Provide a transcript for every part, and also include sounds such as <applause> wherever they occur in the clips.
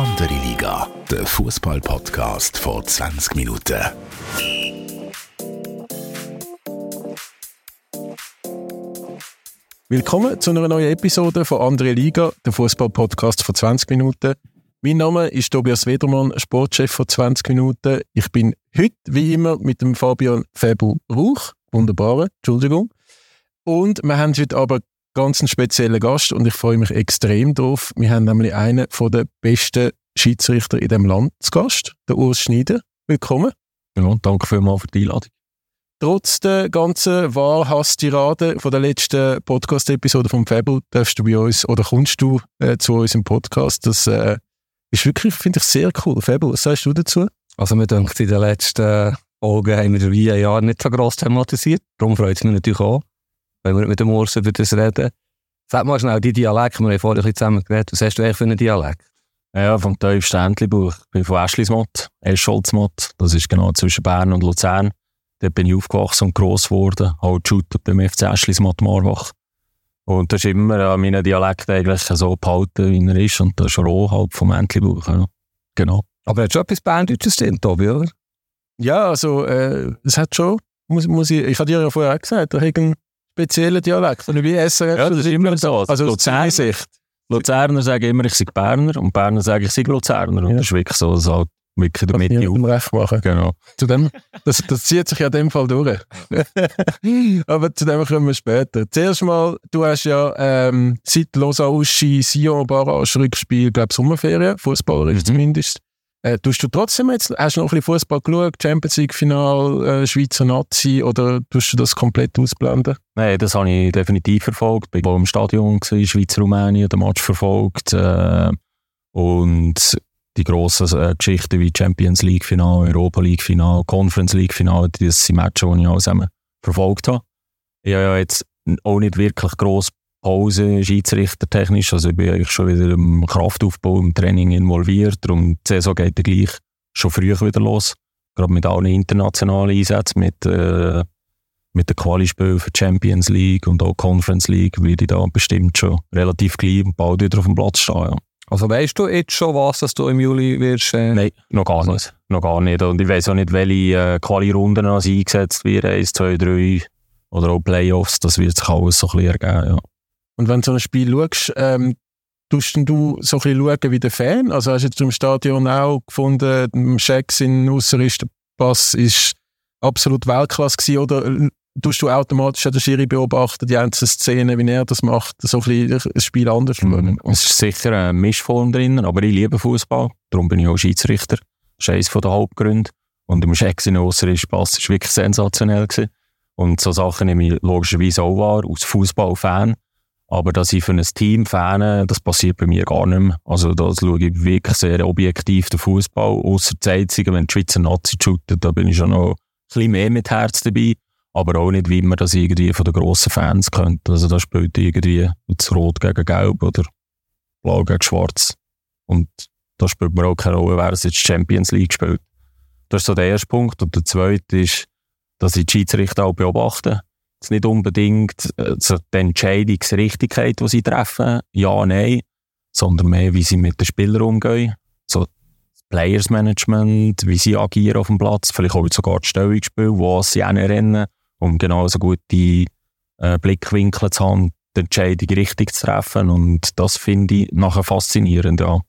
Andere Liga, der Fußball-Podcast vor 20 Minuten. Willkommen zu einer neuen Episode von Andere Liga, der Fußball-Podcast vor 20 Minuten. Mein Name ist Tobias Wedermann, Sportchef von 20 Minuten. Ich bin heute, wie immer, mit dem Fabian Febu Rauch. Wunderbar, Entschuldigung. Und wir haben heute aber ganz speziellen Gast und ich freue mich extrem drauf. Wir haben nämlich einen der besten Schiedsrichter in dem Land zu Gast, der Urs Schneider. Willkommen. Ja, danke vielmals für die Einladung. Trotz der ganzen Wahlhass-Tirade von der letzten Podcast-Episode vom Fable darfst du bei uns oder kommst du äh, zu uns im Podcast. Das äh, ist wirklich, finde ich, sehr cool. Fable, was sagst du dazu? Also, mir denkt, in den letzten Folgen haben wir den Jahren nicht so gross thematisiert. Darum freut es mich natürlich auch wenn wir mit dem Urs über das reden. Sag mal schnell, die Dialekt, wir haben vorhin ein zusammen geredet, was hast du eigentlich für einen Dialekt? Ja, vom tiefsten Entlebuch. Ich bin von Eschlismott, Escholzmott. Das ist genau zwischen Bern und Luzern. Dort bin ich aufgewachsen und gross geworden. Halt shooter beim FC Eschlismott Marwach. Und das ist immer an meinen Dialekt eigentlich so behalten, wie er ist. Und das ist roh halt vom Entlebuch. Ja. Genau. Aber hat schon etwas Berndeutsches drin, Tobi, oder? Ja, also, äh, es hat schon, muss, muss ich, ich habe dir ja vorher auch gesagt, da speziellen Dialekt. Und wie SRF. Ja, das ist immer so. Also Luzerner, Sicht. Luzerner sagen immer, ich sei Berner und Berner sagen, ich sei Luzerner. Und ja. das ist wirklich so, dass halt wirklich der Mitte auf. recht machen. Genau. Zu dem, das, das zieht sich ja in dem Fall durch. <laughs> Aber zu dem kommen wir später. Zuerst mal, du hast ja ähm, seit Lausanne-Uschi, Sion, Barrage, Rückspiel, glaube Sommerferien, fußballerisch mhm. zumindest. Äh, tust du trotzdem jetzt, hast du noch ein bisschen Fußball geschaut, Champions League Final, äh, Schweizer Nazi oder tust du das komplett ausblenden? Nein, das habe ich definitiv verfolgt. Ich war im Stadion, gewesen, Schweiz-Rumänien, den Match verfolgt äh, und die grossen äh, Geschichten wie Champions League Final, Europa League Final, Conference League Final, das sind Matches, die ich auch zusammen verfolgt habe. Ich habe ja jetzt auch nicht wirklich gross Pause, schiedsrichtertechnisch. Also ich bin eigentlich schon wieder im Kraftaufbau, im Training involviert. Darum die Saison geht dann gleich schon früher wieder los. Gerade mit allen internationalen Einsätzen, mit, äh, mit den Quali-Spielen für Champions League und auch Conference League, werde ich da bestimmt schon relativ gleich bald wieder auf dem Platz stehen. Ja. Also weißt du jetzt schon was, dass du im Juli wirst? Äh... Nein, noch gar nicht. Noch gar nicht. Und ich weiß auch nicht, welche äh, Quali-Runden eingesetzt werden. Eins, zwei, drei oder auch Playoffs. Das wird sich alles so ein bisschen ergeben. Ja. Und wenn du so ein Spiel schaust, ähm, tust du so ein bisschen wie der Fan? Also hast du jetzt im Stadion auch gefunden, der Schecks in Pass ist absolut Weltklasse gewesen, oder äh, tust du automatisch den Schiri beobachten, die einzelnen Szenen, wie er das macht, so ein bisschen das Spiel anders schauen? Es ist sicher eine Mischform drin, aber ich liebe Fußball, darum bin ich auch Schiedsrichter. Das ist eines der Hauptgründe. Und im Schecks in Pass war wirklich sensationell. Gewesen. Und so Sachen nehme ich logischerweise auch wahr, als Fußballfan. Aber dass ich für ein Team fane, das passiert bei mir gar nicht mehr. Also das schaue ich wirklich sehr objektiv den Fußball. Außer Einzige, wenn die Schweizer Nazi shootet, da bin ich schon noch ein bisschen mehr mit Herz dabei. Aber auch nicht, wie man das irgendwie von den grossen Fans kennt. Also da spielt irgendwie jetzt Rot gegen Gelb oder Blau gegen Schwarz. Und da spielt man auch keine Rolle, wer es jetzt Champions League spielt. Das ist so der erste Punkt. Und der zweite ist, dass ich die Schiedsrichter auch beobachte jetzt nicht unbedingt äh, die Entscheidungsrichtigkeit, die sie treffen, ja, nein, sondern mehr, wie sie mit den Spielern umgehen. So Players Management, wie sie agieren auf dem Platz, vielleicht auch sogar das Stellungsspiel, wo sie rennen, um genauso gute äh, Blickwinkel zu haben, die Entscheidung richtig zu treffen. Und das finde ich nachher faszinierend, ja.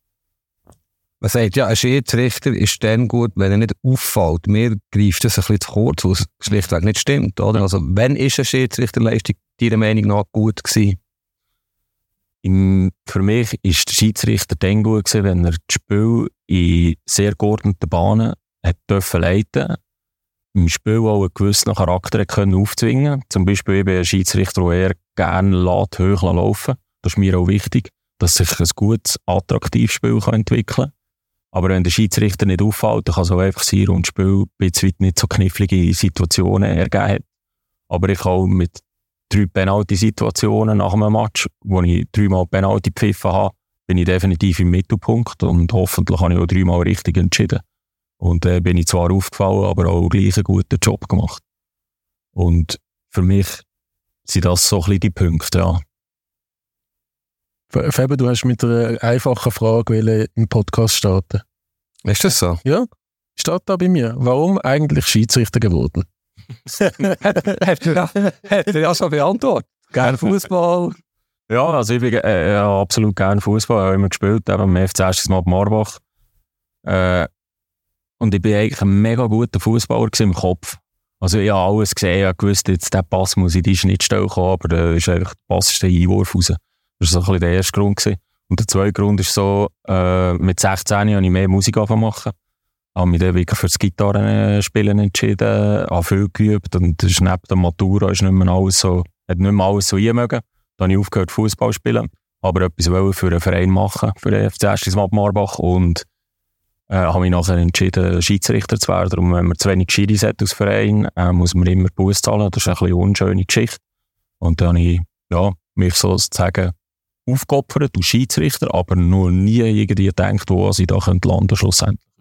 Man sagt ja, ein Schiedsrichter ist dann gut, wenn er nicht auffällt. Mir greift das ein bisschen zu kurz, was schlichtweg nicht stimmt. Oder? Also, wenn ist eine Schiedsrichterleistung deiner Meinung nach gut gewesen? Im, für mich ist der Schiedsrichter dann gut gewesen, wenn er das Spiel in sehr geordneten Bahnen hat dürfen leiten im Spiel auch einen gewissen Charakter können aufzwingen Zum Beispiel eben ein Schiedsrichter, der eher gerne lässt, hoch laufen Das ist mir auch wichtig, dass sich ein gutes, attraktives Spiel entwickeln kann. Aber wenn der Schiedsrichter nicht auffällt, dann kann es auch einfach sein und Spiel ein bisschen nicht so knifflige Situationen ergeben hat. Aber ich auch mit drei Penalty-Situationen nach einem Match, wo ich dreimal Penalty gepfiffen habe, bin ich definitiv im Mittelpunkt und hoffentlich habe ich auch dreimal richtig entschieden. Und äh, bin ich zwar aufgefallen, aber auch gleich einen guten Job gemacht. Und für mich sind das so ein bisschen die Punkte, ja. Faber, du hast mit einer einfachen Frage im Podcast starten. Ist das so? Ja, steht da bei mir. Warum eigentlich Schiedsrichter geworden? <laughs> er ja schon beantwortet. Gerne Fußball. Ja, also ich bin äh, absolut gerne Fußball, habe immer gespielt, eben am FC erstes Mal Marbach. Äh, und ich bin eigentlich ein mega guter Fußballer im Kopf. Also ich habe alles gesehen, ich wusste, jetzt der Pass muss in die Schnittstelle kommen, aber da ist einfach der Pass ist der Einwurf raus. Das war so ein bisschen der erste Grund. Gewesen. Und der zweite Grund ist so, äh, mit 16 habe ich mehr Musik machen. habe mich dann wirklich für das Gitarrenspielen entschieden, habe viel geübt und neben der Matura ist nicht mehr alles so, hat nicht mehr alles so mögen. Dann habe ich aufgehört Fußball spielen, aber etwas für einen Verein machen, für den FC Erstismab Marbach und äh, habe mich nachher entschieden, Schiedsrichter zu werden. Darum, wenn man zu wenig Schiris hat als Verein, äh, muss man immer Buß zahlen. Das ist ein bisschen eine unschöne Geschichte. Und dann habe ich ja, mich sozusagen aufgeopfert als Schiedsrichter, aber noch nie irgendwie gedacht, wo ich da landen könnte schlussendlich.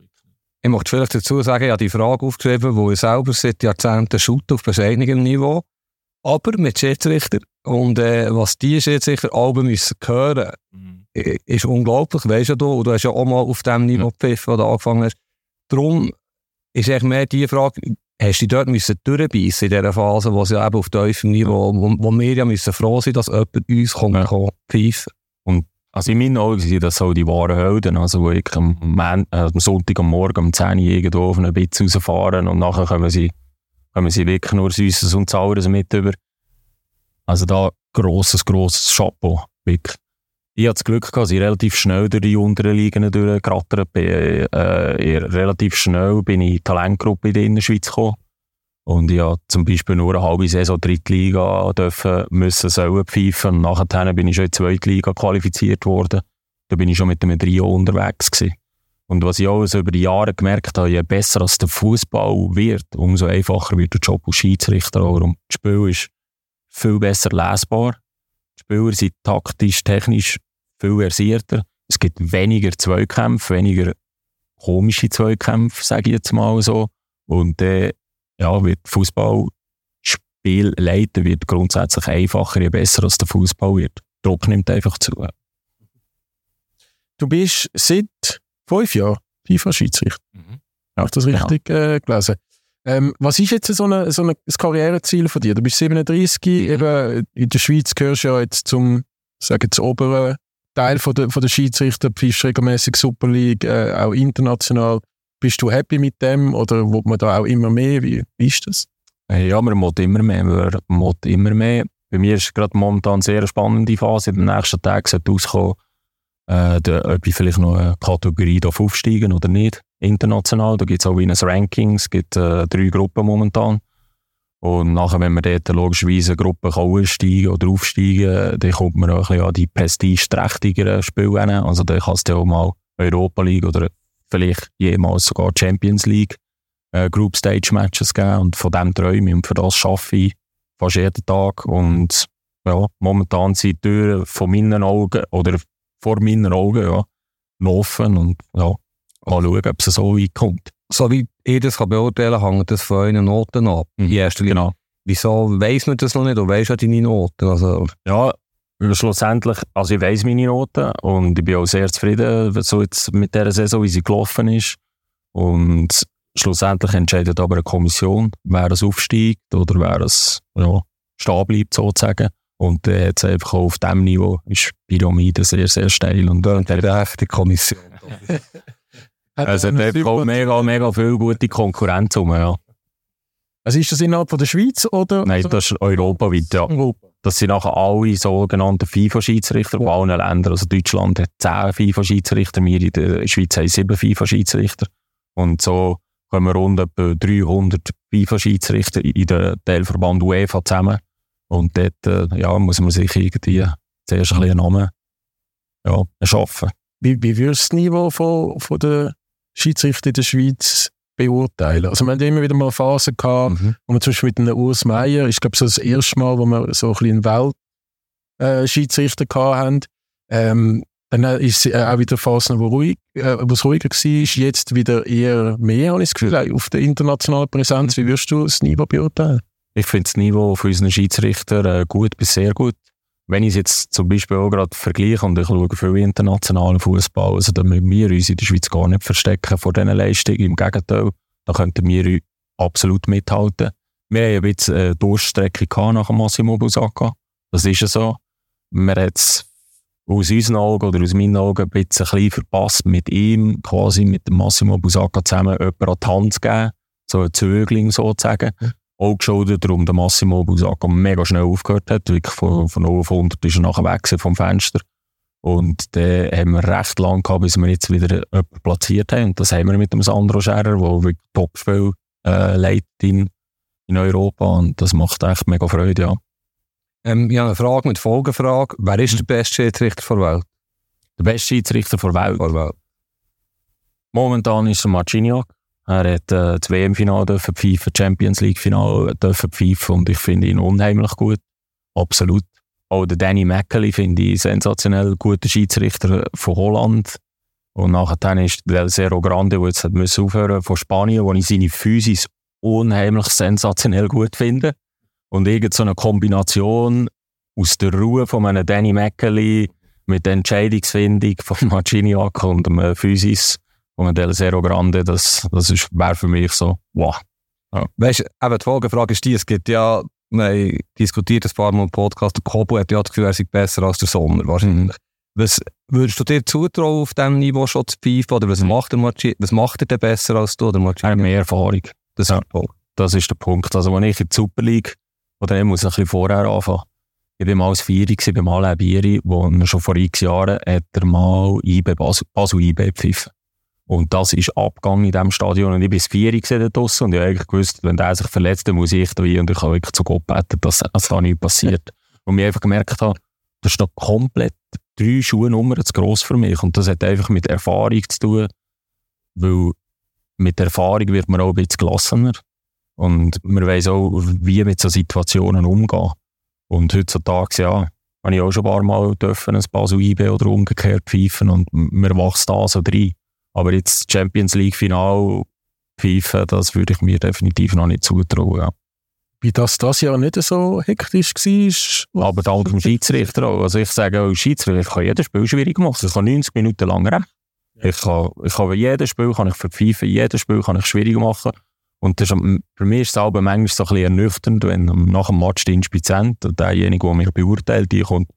Ich möchte vielleicht dazu sagen, ich habe die Frage aufgeschrieben, wo ich selber seit Jahrzehnten shoote auf bescheidenigem Niveau, aber mit Schiedsrichter. Und äh, was die Schiedsrichter alle müssen hören, mhm. ist unglaublich, weißt du, und du hast ja auch mal auf dem Niveau gepfiffen, wo du angefangen hast. Darum ist eigentlich mehr die Frage, hast du dort müssen durchbeissen in dieser Phase, wo sie eben auf tiefem Niveau, wo, wo wir ja müssen froh sein, dass jemand uns kommt, ja. kann pfeifen. Und also in meinen Augen sind das so die wahren Helden, also wo ich am, Man äh, am Sonntag am Morgen um 10 Uhr irgendwo auf einen Bitz rausfahren und nachher kommen sie, kommen sie wirklich nur Süßes und Saures mit über. Also da grosses, grosses Chapeau, wirklich. Ich hatte das Glück dass ich relativ schnell durch die unteren Ligen durchgerattert bin. Äh, relativ schnell bin ich in die Talentgruppe in der Innerschweiz gekommen. Und ich habe zum Beispiel nur eine halbe Saison Drittliga dürfen, müssen sollen pfeifen. Und nachher bin ich schon in die Zweitliga qualifiziert worden. Da bin ich schon mit einem Trio unterwegs gewesen. Und was ich auch so über die Jahre gemerkt habe, je besser als der Fußball wird, umso einfacher wird der Job als Schiedsrichter. Und das Spiel ist viel besser lesbar. Die Spieler sind taktisch, technisch viel versierter. Es gibt weniger Zweikämpfe, weniger komische Zweikämpfe, sage ich jetzt mal so. Und äh, ja, wird Fußballspiel leiten wird grundsätzlich einfacher, je besser als der Fußball wird. Druck nimmt einfach zu. Du bist seit fünf Jahren FIFA-Schiedsrichter. Mhm. Habe ich das richtig ja. äh, gelesen? Ähm, was ist jetzt so, eine, so ein Karriereziel von dir? Du bist 37, mhm. eben in der Schweiz gehörst du ja jetzt zum, sagen jetzt, oberen Teil von der, von der Schiedsrichter, pfiffst regelmäßig Super League, äh, auch international. Bist du happy mit dem oder will man da auch immer mehr? Wie, wie ist das? Ja, man muss immer mehr. Man muss immer mehr. Bei mir ist gerade momentan eine sehr spannende Phase. Den nächsten Tagen sollte rauskommen, äh, ob ich vielleicht noch eine Kategorie aufsteigen oder nicht, international. Da gibt es auch wie ein Ranking. Es gibt äh, drei Gruppen momentan. Und nachher, wenn man dort logischerweise eine Gruppe aussteigen oder aufsteigen dann kommt man auch ein bisschen an die prestigeträchtigeren Spiele hin. Also dann kann es ja auch mal Europa League oder vielleicht jemals sogar Champions League äh, Group Stage Matches geben. Und von dem träume ich und für das schaffe ich fast jeden Tag. Und ja, momentan sind die Türen von meinen Augen oder vor meinen Augen ja, offen und ja, mal schauen, ob es so weit kommt so wie ich das beurteilen kann, hängt das von euren Noten ab. Mhm. In erster Linie. Genau. Wieso weiss man das noch nicht? Du weißt ja deine Noten. Also. Ja, schlussendlich, also ich weiss meine Noten und ich bin auch sehr zufrieden so jetzt mit der Saison, wie sie gelaufen ist. Und schlussendlich entscheidet aber eine Kommission, wer es aufsteigt oder wer es ja, stehen bleibt sozusagen. Und äh, jetzt einfach auf diesem Niveau ist Pyramide sehr, sehr steil. Und, und der echte Kommission. <laughs> Also es hat mega, mega viel gute Konkurrenz um, ja. Also ist das innerhalb von der Schweiz oder? Nein, das ist europaweit, ja. Europa. Das sind nachher alle sogenannten FIFA-Schiedsrichter von allen Ländern. Also Deutschland hat 10 FIFA-Schiedsrichter, wir in der Schweiz haben 7 FIFA-Schiedsrichter. Und so kommen rund etwa 300 FIFA-Schiedsrichter in den Teilverband UEFA zusammen. Und dort äh, ja, muss man sich irgendwie zuerst ein bisschen einen Namen ja, erschaffen. Wie, wie würdest du das Niveau von, von der Schiedsrichter in der Schweiz beurteilen. Also wir haben immer wieder mal Phasen gehabt, mhm. wo wir zum Beispiel mit einem Urs Meier, ich glaube so das erste Mal, wo wir so ein bisschen einen Weltschiedsrichter äh, hatten, ähm, dann ist es auch wieder Phasen, wo, ruhig, äh, wo es ruhiger war, jetzt wieder eher mehr, habe ich das Gefühl, auf der internationalen Präsenz. Wie würdest du das Niveau beurteilen? Ich finde das Niveau für unseren Schiedsrichter äh, gut bis sehr gut. Wenn ich es jetzt zum Beispiel auch gerade vergleiche und ich schaue viel internationalen Fußball, also da müssen wir uns in der Schweiz gar nicht verstecken vor diesen Leistungen. Im Gegenteil, da könnten wir absolut mithalten. Wir haben ein bisschen eine Durchstrecke nach dem Massimo Busaka. Das ist ja so. Wir haben es aus unseren Augen oder aus meinen Augen ein bisschen klein verpasst, mit ihm, quasi mit Massimo Busaka zusammen jemanden an die Hand zu geben. So ein Zögling sozusagen. Auch geschuldet darum, der Massimo Busaka mega schnell aufgehört hat. Wirklich von, von 0 auf 100 ist er nachher weg vom Fenster. Und dann haben wir recht lang gehabt, bis wir jetzt wieder jemanden platziert haben. Und das haben wir mit dem Sandro Scherer, der wirklich Topspiel äh, leitet in, in Europa. Und das macht echt mega Freude, ja. Ähm, ich habe eine Frage mit Folgefrage. Wer ist der beste Schiedsrichter der Welt? Der beste Schiedsrichter der Welt? Der Welt. Momentan ist er Marciniak. Er hat äh, das WM-Final pfeifen, Champions League-Final pfeifen und ich finde ihn unheimlich gut. Absolut. Auch der Danny Mackely finde ich sensationell guter Schiedsrichter von Holland. Und nachher ist der Zero Grande, der jetzt hat müssen aufhören von Spanien, wo ich seine Physis unheimlich sensationell gut finde. Und irgend so eine Kombination aus der Ruhe von einem Danny Mackely mit der Entscheidungsfindung von <laughs> Marciniak und dem Physis von Del Zero Grande, das, das wäre für mich so, wow. Ja. Weißt du, eben die Folgefrage ist die, es gibt ja, wir haben diskutiert ein paar Mal im Podcast, der Kobo hat ja das Gefühl, er sei besser als der Sommer, wahrscheinlich. Mhm. Was würdest du dir zutrauen, auf diesem Niveau schon zu pfeifen? Oder was, mhm. macht, der was macht er denn besser als du? Oder er hat mehr Erfahrung. Das, ja. das ist der Punkt. Also, wenn ich in die Super League, oder ich muss ein bisschen vorher anfangen, ich war mal als Vierer beim Alain Bieri, wo schon vor x Jahren hat er mal IB, Basel, Basel IB gepfiffen. Und das ist abgegangen in diesem Stadion. Und ich bin das Vieri dort draussen und ich habe eigentlich gewusst, wenn der sich verletzt, dann muss ich da rein und ich habe wirklich zu Gott beten, dass, dass da nichts passiert. <laughs> und ich einfach gemerkt habe, das ist noch komplett drei Schuhnummern zu gross für mich. Und das hat einfach mit Erfahrung zu tun, weil mit Erfahrung wird man auch ein bisschen gelassener. Und man weiß auch, wie mit so Situationen umgehen. Und heutzutage, ja, habe ich auch schon ein paar Mal dürfen, ein Basel IB oder umgekehrt pfeifen und man wächst da so rein. Aber jetzt Champions League Final pfeifen, das würde ich mir definitiv noch nicht zutrauen. Ja. Wie das das Jahr nicht so hektisch war. Aber dank dem <laughs> Schiedsrichter auch. Also ich sage auch, Schiedsrichter, ich kann jedes Spiel schwierig machen. Ich kann 90 Minuten lang recht. Ich kann, ich kann jedes Spiel kann ich verpfeifen, jedes Spiel kann ich schwierig machen. Und das ist, für mich ist es aber manchmal so ein bisschen ernüchternd, wenn nach dem Match der Inspizient und derjenige, der mich beurteilt, die kommt,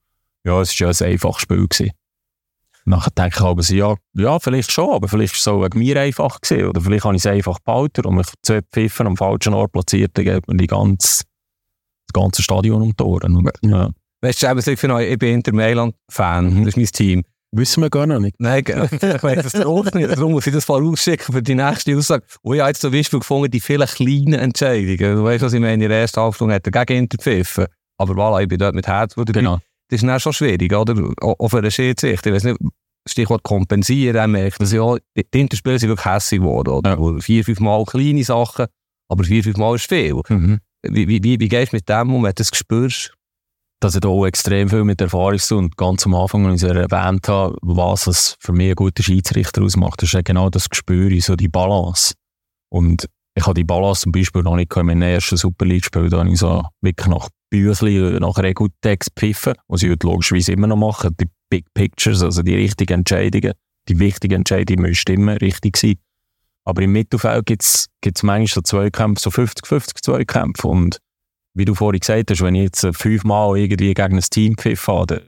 ja, es war ja ein einfaches Spiel gewesen. Nachher denke ich aber so, ja, ja, vielleicht schon, aber vielleicht war es auch wegen mir einfach gewesen. Oder vielleicht habe ich es einfach behalten und mich zwei Pfiffen am falschen Ort platziert, dann geht man die ganze, das ganze Stadion um die Ohren. Und, ja. Weißt du, ich, bin Inter Mailand-Fan, mhm. das ist mein Team. Wissen wir gar noch nicht. Nein, <laughs> ich weiß es auch nicht. Darum muss ich das vorausschicken für die nächste Aussage. Und ich habe jetzt zum Beispiel gefunden, die vielen kleinen Entscheidungen. Du weißt, was ich meine, in der ersten Halbstunde hat er gegen Inter pfiffen. Aber voilà, ich bin dort mit Herz dabei. Genau das ist dann schon schwierig, oder? Auch für einen Schiedsrichter. Ich weiß nicht, Stichwort kompensieren, dann merkt man ja, die Interspiele sind wirklich hässlich geworden, oder? Ja. Vier, fünf Mal kleine Sachen, aber vier, fünf Mal ist viel. Mhm. Wie, wie, wie, wie gehst du mit dem um, wenn du das spürst? dass ich auch extrem viel mit Erfahrung zu und ganz am Anfang, als ich erwähnt habe, was es für mich ein guter Schiedsrichter ausmacht, das ist genau das Gespür, so die Balance. Und ich habe die Balance zum Beispiel noch nicht in meinem ersten Super League-Spiel, da habe ich so wirklich nach Büchli nach Regeltext pfiffen, was ich heute logischerweise immer noch mache. Die Big Pictures, also die richtigen Entscheidungen, die wichtigen Entscheidungen müssen stimmen, richtig sein. Aber im Mittelfeld gibt es manchmal so Zweikämpfe, so 50-50 Zweikämpfe. Und wie du vorhin gesagt hast, wenn ich jetzt fünfmal irgendwie gegen ein Team pfiff habe,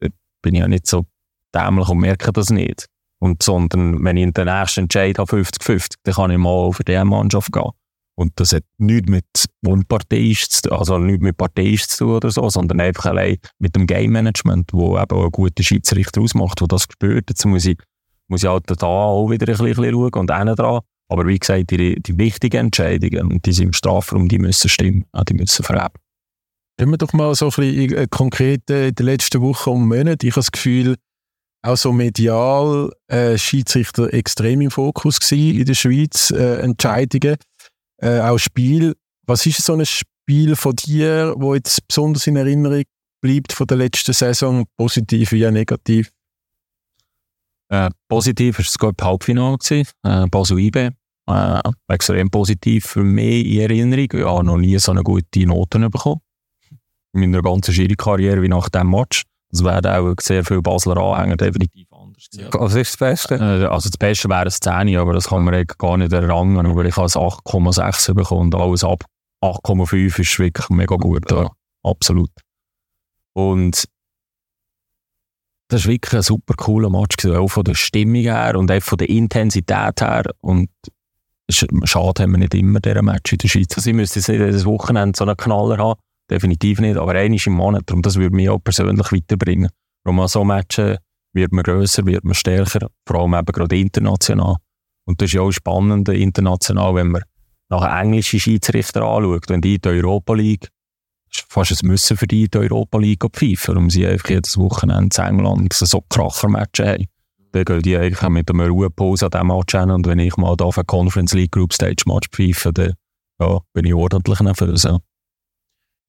dann bin ich ja nicht so dämlich und merke das nicht. Und, sondern wenn ich in den nächsten Entscheid habe, 50-50, dann kann ich mal für die Mannschaft gehen. Und das hat nichts mit unparteiisch zu tun, also nichts mit parteiisch zu tun oder so, sondern einfach allein mit dem Game Management, wo eben auch ein guter Schiedsrichter ausmacht, der das spürt. Jetzt muss ich, muss ich halt da auch wieder ein bisschen schauen und einen dran. Aber wie gesagt, die, die wichtigen Entscheidungen, die sind im Strafraum, die müssen stimmen, die müssen verheben. Können wir doch mal so ein bisschen äh, konkret in den letzten Wochen und Monaten, ich habe das Gefühl, auch so medial äh, Schiedsrichter extrem im Fokus gewesen in der Schweiz, äh, Entscheidungen äh, auch Spiel. Was ist so ein Spiel von dir, wo jetzt besonders in Erinnerung bleibt von der letzten Saison, positiv wie negativ? Äh, positiv war es das Halbfinale, äh, Basel IB. Äh, extrem positiv für mich in Erinnerung. Ich habe noch nie so eine gute Note bekommen. in meiner ganzen Schiri-Karriere wie nach dem Match. Das werden auch sehr viele Basler Anhänger definitiv anders gewesen. Was ist das Beste? Äh, also das Beste wäre ein 10, aber das kann man gar nicht errangen, aber ich habe es 8,6 bekommen und alles ab 8,5 ist wirklich mega gut. Ja. Absolut. Und das war wirklich ein super cooler Match, gewesen, auch von der Stimmung her und auch von der Intensität her. Und schade haben wir nicht immer diesen Match in der Schweiz. Also ich müsste jetzt nicht jedes Wochenende so einen Knaller haben, definitiv nicht, aber einmal im Monat. Darum, das würde mich auch persönlich weiterbringen. Darum an so Matchen wird man grösser, wird man stärker, vor allem eben gerade international. Und das ist ja auch spannend international, wenn man nach englischen Schiedsrichter anschaut, wenn die in die Europa League fast ein Müssen für die in die Europa League pfeifen, warum sie einfach jedes Wochenende in England so Krachermatches haben. Dann gehen die eigentlich mit einer Ruhepause an diesem Match hin und wenn ich mal da auf ein Conference League Group Stage Match pfeife, dann ja, bin ich ordentlich nervös. Ja.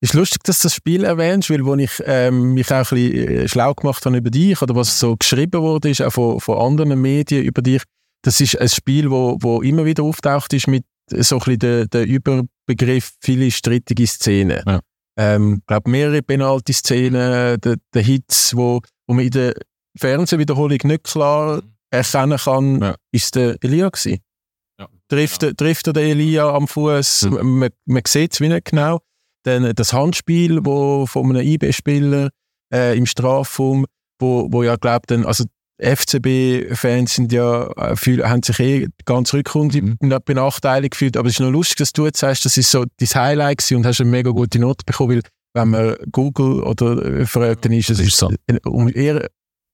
Ist lustig, dass du das Spiel erwähnst, weil wo ich ähm, mich auch ein bisschen äh, schlau gemacht habe über dich oder was so geschrieben wurde, ist auch von, von anderen Medien über dich, das ist ein Spiel, wo, wo immer wieder auftaucht ist mit so ein bisschen der, der Überbegriff viele strittige Szenen. Ja ähm, glaube mehrere Penalty-Szenen, der, der Hits, wo, wo man in der Fernsehwiederholung nicht klar erkennen kann, ja. ist der Elia gewesen. Ja. Trifft, ja. trifft er den Elia am Fuß? Mhm. Man, man sieht es wie nicht genau. Dann das Handspiel, wo von einem IB-Spieler äh, im Strafraum, wo, wo ja glaubt dann, also FCB-Fans sind ja, äh, viel, haben sich eh ganz Rückrunde mhm. benachteiligt gefühlt. Aber es ist noch lustig, dass du jetzt sagst, das ist so dein Highlight gewesen und hast eine mega gute Note bekommen, weil wenn man Google oder äh, fragt, dann ist es ist so. eine eher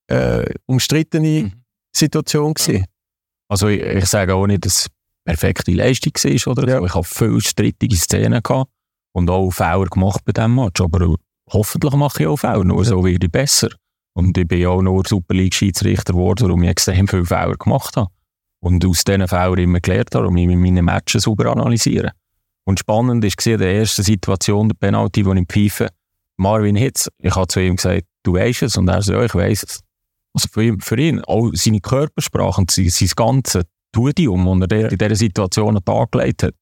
äh, umstrittene mhm. Situation gewesen. Also ich, ich, sage auch nicht, dass es perfekte Leistung war, oder? Ja. Ich habe viele strittige Szenen gehabt und auch Fehler gemacht bei diesem Match, aber hoffentlich mache ich auch Fehler, nur so werde ich besser. Und ich bin ja auch nur Super League-Schiedsrichter geworden, warum ich extrem viele Fehler gemacht habe. Und aus diesen Fehlern immer gelernt habe und mich meine Matches sauber analysieren. Und spannend war in der ersten Situation, der Penalty, die ich pfeife, Marvin Hitz, ich habe zu ihm gesagt, du weißt es, und er sagt, ja, ich weiss es. Also für ihn, für ihn auch seine Körpersprache und sein, sein ganzes Tudium, das er in dieser Situation an den Tag gelegt hat,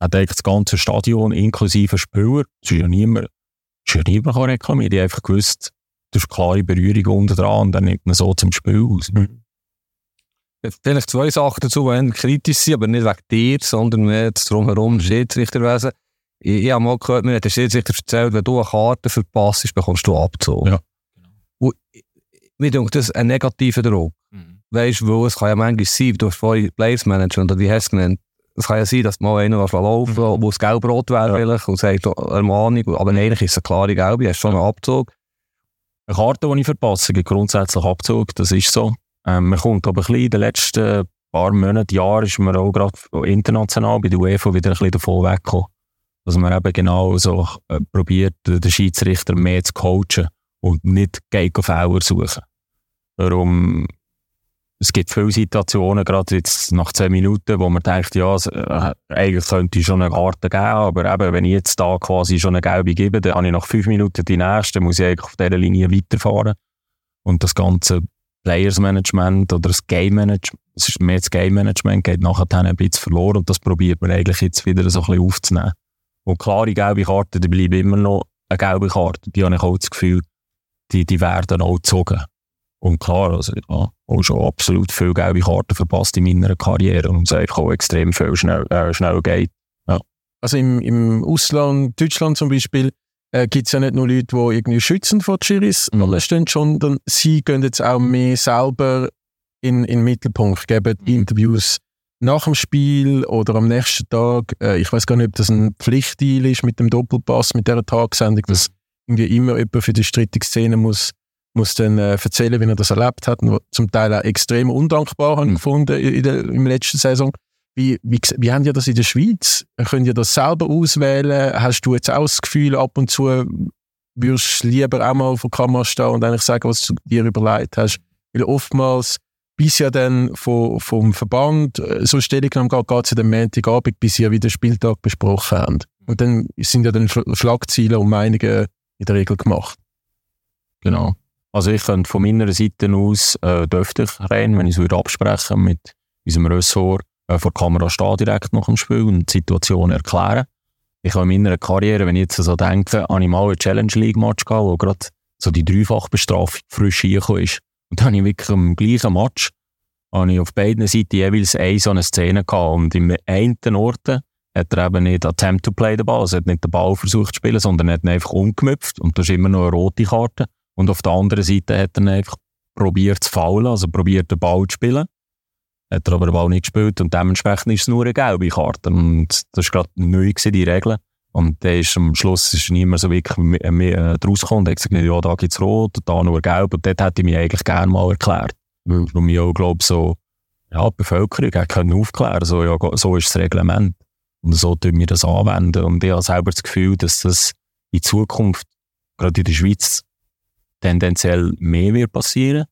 hat eigentlich das ganze Stadion inklusive Spieler, das ist ja niemand, das ist ja niemand reklamieren, die einfach gewusst, du hast klare Berührung unten dran und dann nimmt man so zum Spiel aus. Mhm. Vielleicht zwei Sachen dazu, die kritisch sind, aber nicht wegen dir, sondern mehr drumherum, Schiedsrichterwesen. Ich, ich habe mal gehört, mir hat der Schiedsrichter erzählt, wenn du eine Karte verpasst, bekommst du Abzug. Ja. Und mir denkt das ein negativer Druck. Mhm. Weißt du, es kann ja manchmal sein, du hast vorhin Players Management oder wie hast du genannt, es kann ja sein, dass mal einer laufen mhm. wo es gelb-rot wäre ja. und sagt Ermahnung, aber eigentlich ist es eine klare Gelbe, hast schon einen Abzug. Eine Karte, die ich verpasse, gibt grundsätzlich Abzug, das ist so. Ähm, man kommt aber ein bisschen in den letzten paar Monaten, Jahren, ist man auch gerade international bei der UEFA wieder ein bisschen davon weggekommen. Dass man eben genau so äh, probiert, den Schiedsrichter mehr zu coachen und nicht gegen Fehler suchen. Darum es gibt viele Situationen, gerade jetzt nach zehn Minuten, wo man denkt, ja, äh, eigentlich könnte ich schon eine Karte geben, aber eben, wenn ich jetzt da quasi schon eine gelbe gebe, dann habe ich nach fünf Minuten die nächste, muss ich eigentlich auf dieser Linie weiterfahren. Und das ganze Players Management oder das Game Management, es ist mehr das Game Management, geht nachher dann ein bisschen verloren und das probiert man eigentlich jetzt wieder so ein bisschen aufzunehmen. Und klare gelbe Karten, die bleiben immer noch eine gelbe Karte. Die habe ich auch das Gefühl, die, die werden auch gezogen. Und klar, also, ja, auch schon absolut viele gelbe Karten verpasst in meiner Karriere und es einfach auch extrem viel schnell, äh, schnell geht. Ja. Also im, im Ausland, Deutschland zum Beispiel, äh, gibt es ja nicht nur Leute, die irgendwie schützen vor Chiris mhm. stehen, sondern sie gehen jetzt auch mehr selber in, in den Mittelpunkt, geben mhm. Interviews nach dem Spiel oder am nächsten Tag. Äh, ich weiß gar nicht, ob das ein Pflichtdeal ist mit dem Doppelpass, mit dieser Tagsendung, dass mhm. irgendwie immer jemand für die strittige Szene muss muss dann äh, erzählen, wie er das erlebt hat, und zum Teil auch extrem undankbar mhm. gefunden in der, in letzten Saison. Wie, wie, wie haben ihr das in der Schweiz? Könnt ihr das selber auswählen? Hast du jetzt auch das Gefühl, ab und zu würdest du lieber auch mal vor der Kamera stehen und eigentlich sagen, was du dir überlegt hast? Weil oftmals, bis ja dann vom, vom Verband äh, so Stellungnahme geht, geht es ja den Montagabend, bis ihr wieder Spieltag besprochen habt. Und dann sind ja dann Schlagziele und Meinungen in der Regel gemacht. Genau. Also ich könnte von meiner Seite aus, äh, dürfte ich rein, wenn ich es würde absprechen mit unserem Ressort, äh, vor der Kamera stehen direkt nach dem Spiel und die Situation erklären. ich habe in meiner Karriere, wenn ich jetzt so denke, habe ich mal einen Challenge League Match gehabt, wo gerade so die Dreifachbestrafung frisch hingekommen ist. Und dann habe ich wirklich im gleichen Match, habe ich auf beiden Seiten jeweils eine so eine Szene gehabt. Und im einen Ort hat er eben nicht Attempt to play den Ball, also hat nicht den Ball versucht zu spielen, sondern hat ihn einfach umgemüpft. Und das ist immer noch eine rote Karte. Und auf der anderen Seite hat er einfach probiert zu faulen, also probiert den Ball zu spielen. Hat er aber den Ball nicht gespielt und dementsprechend ist es nur eine gelbe Karte. Und das war gerade neu, die Regeln. Und dann ist am Schluss ist niemand so wirklich mehr, mehr draus gekommen und hat gesagt, ja, da gibt es rot, da nur gelb. Und dort hätte ich mich eigentlich gerne mal erklärt. Weil ich auch glaube, so, ja, die Bevölkerung hat können aufklären, so, ja, so ist das Reglement. Und so tun wir das anwenden. Und ich habe selber das Gefühl, dass das in Zukunft, gerade in der Schweiz, tendenziell mehr wird passieren,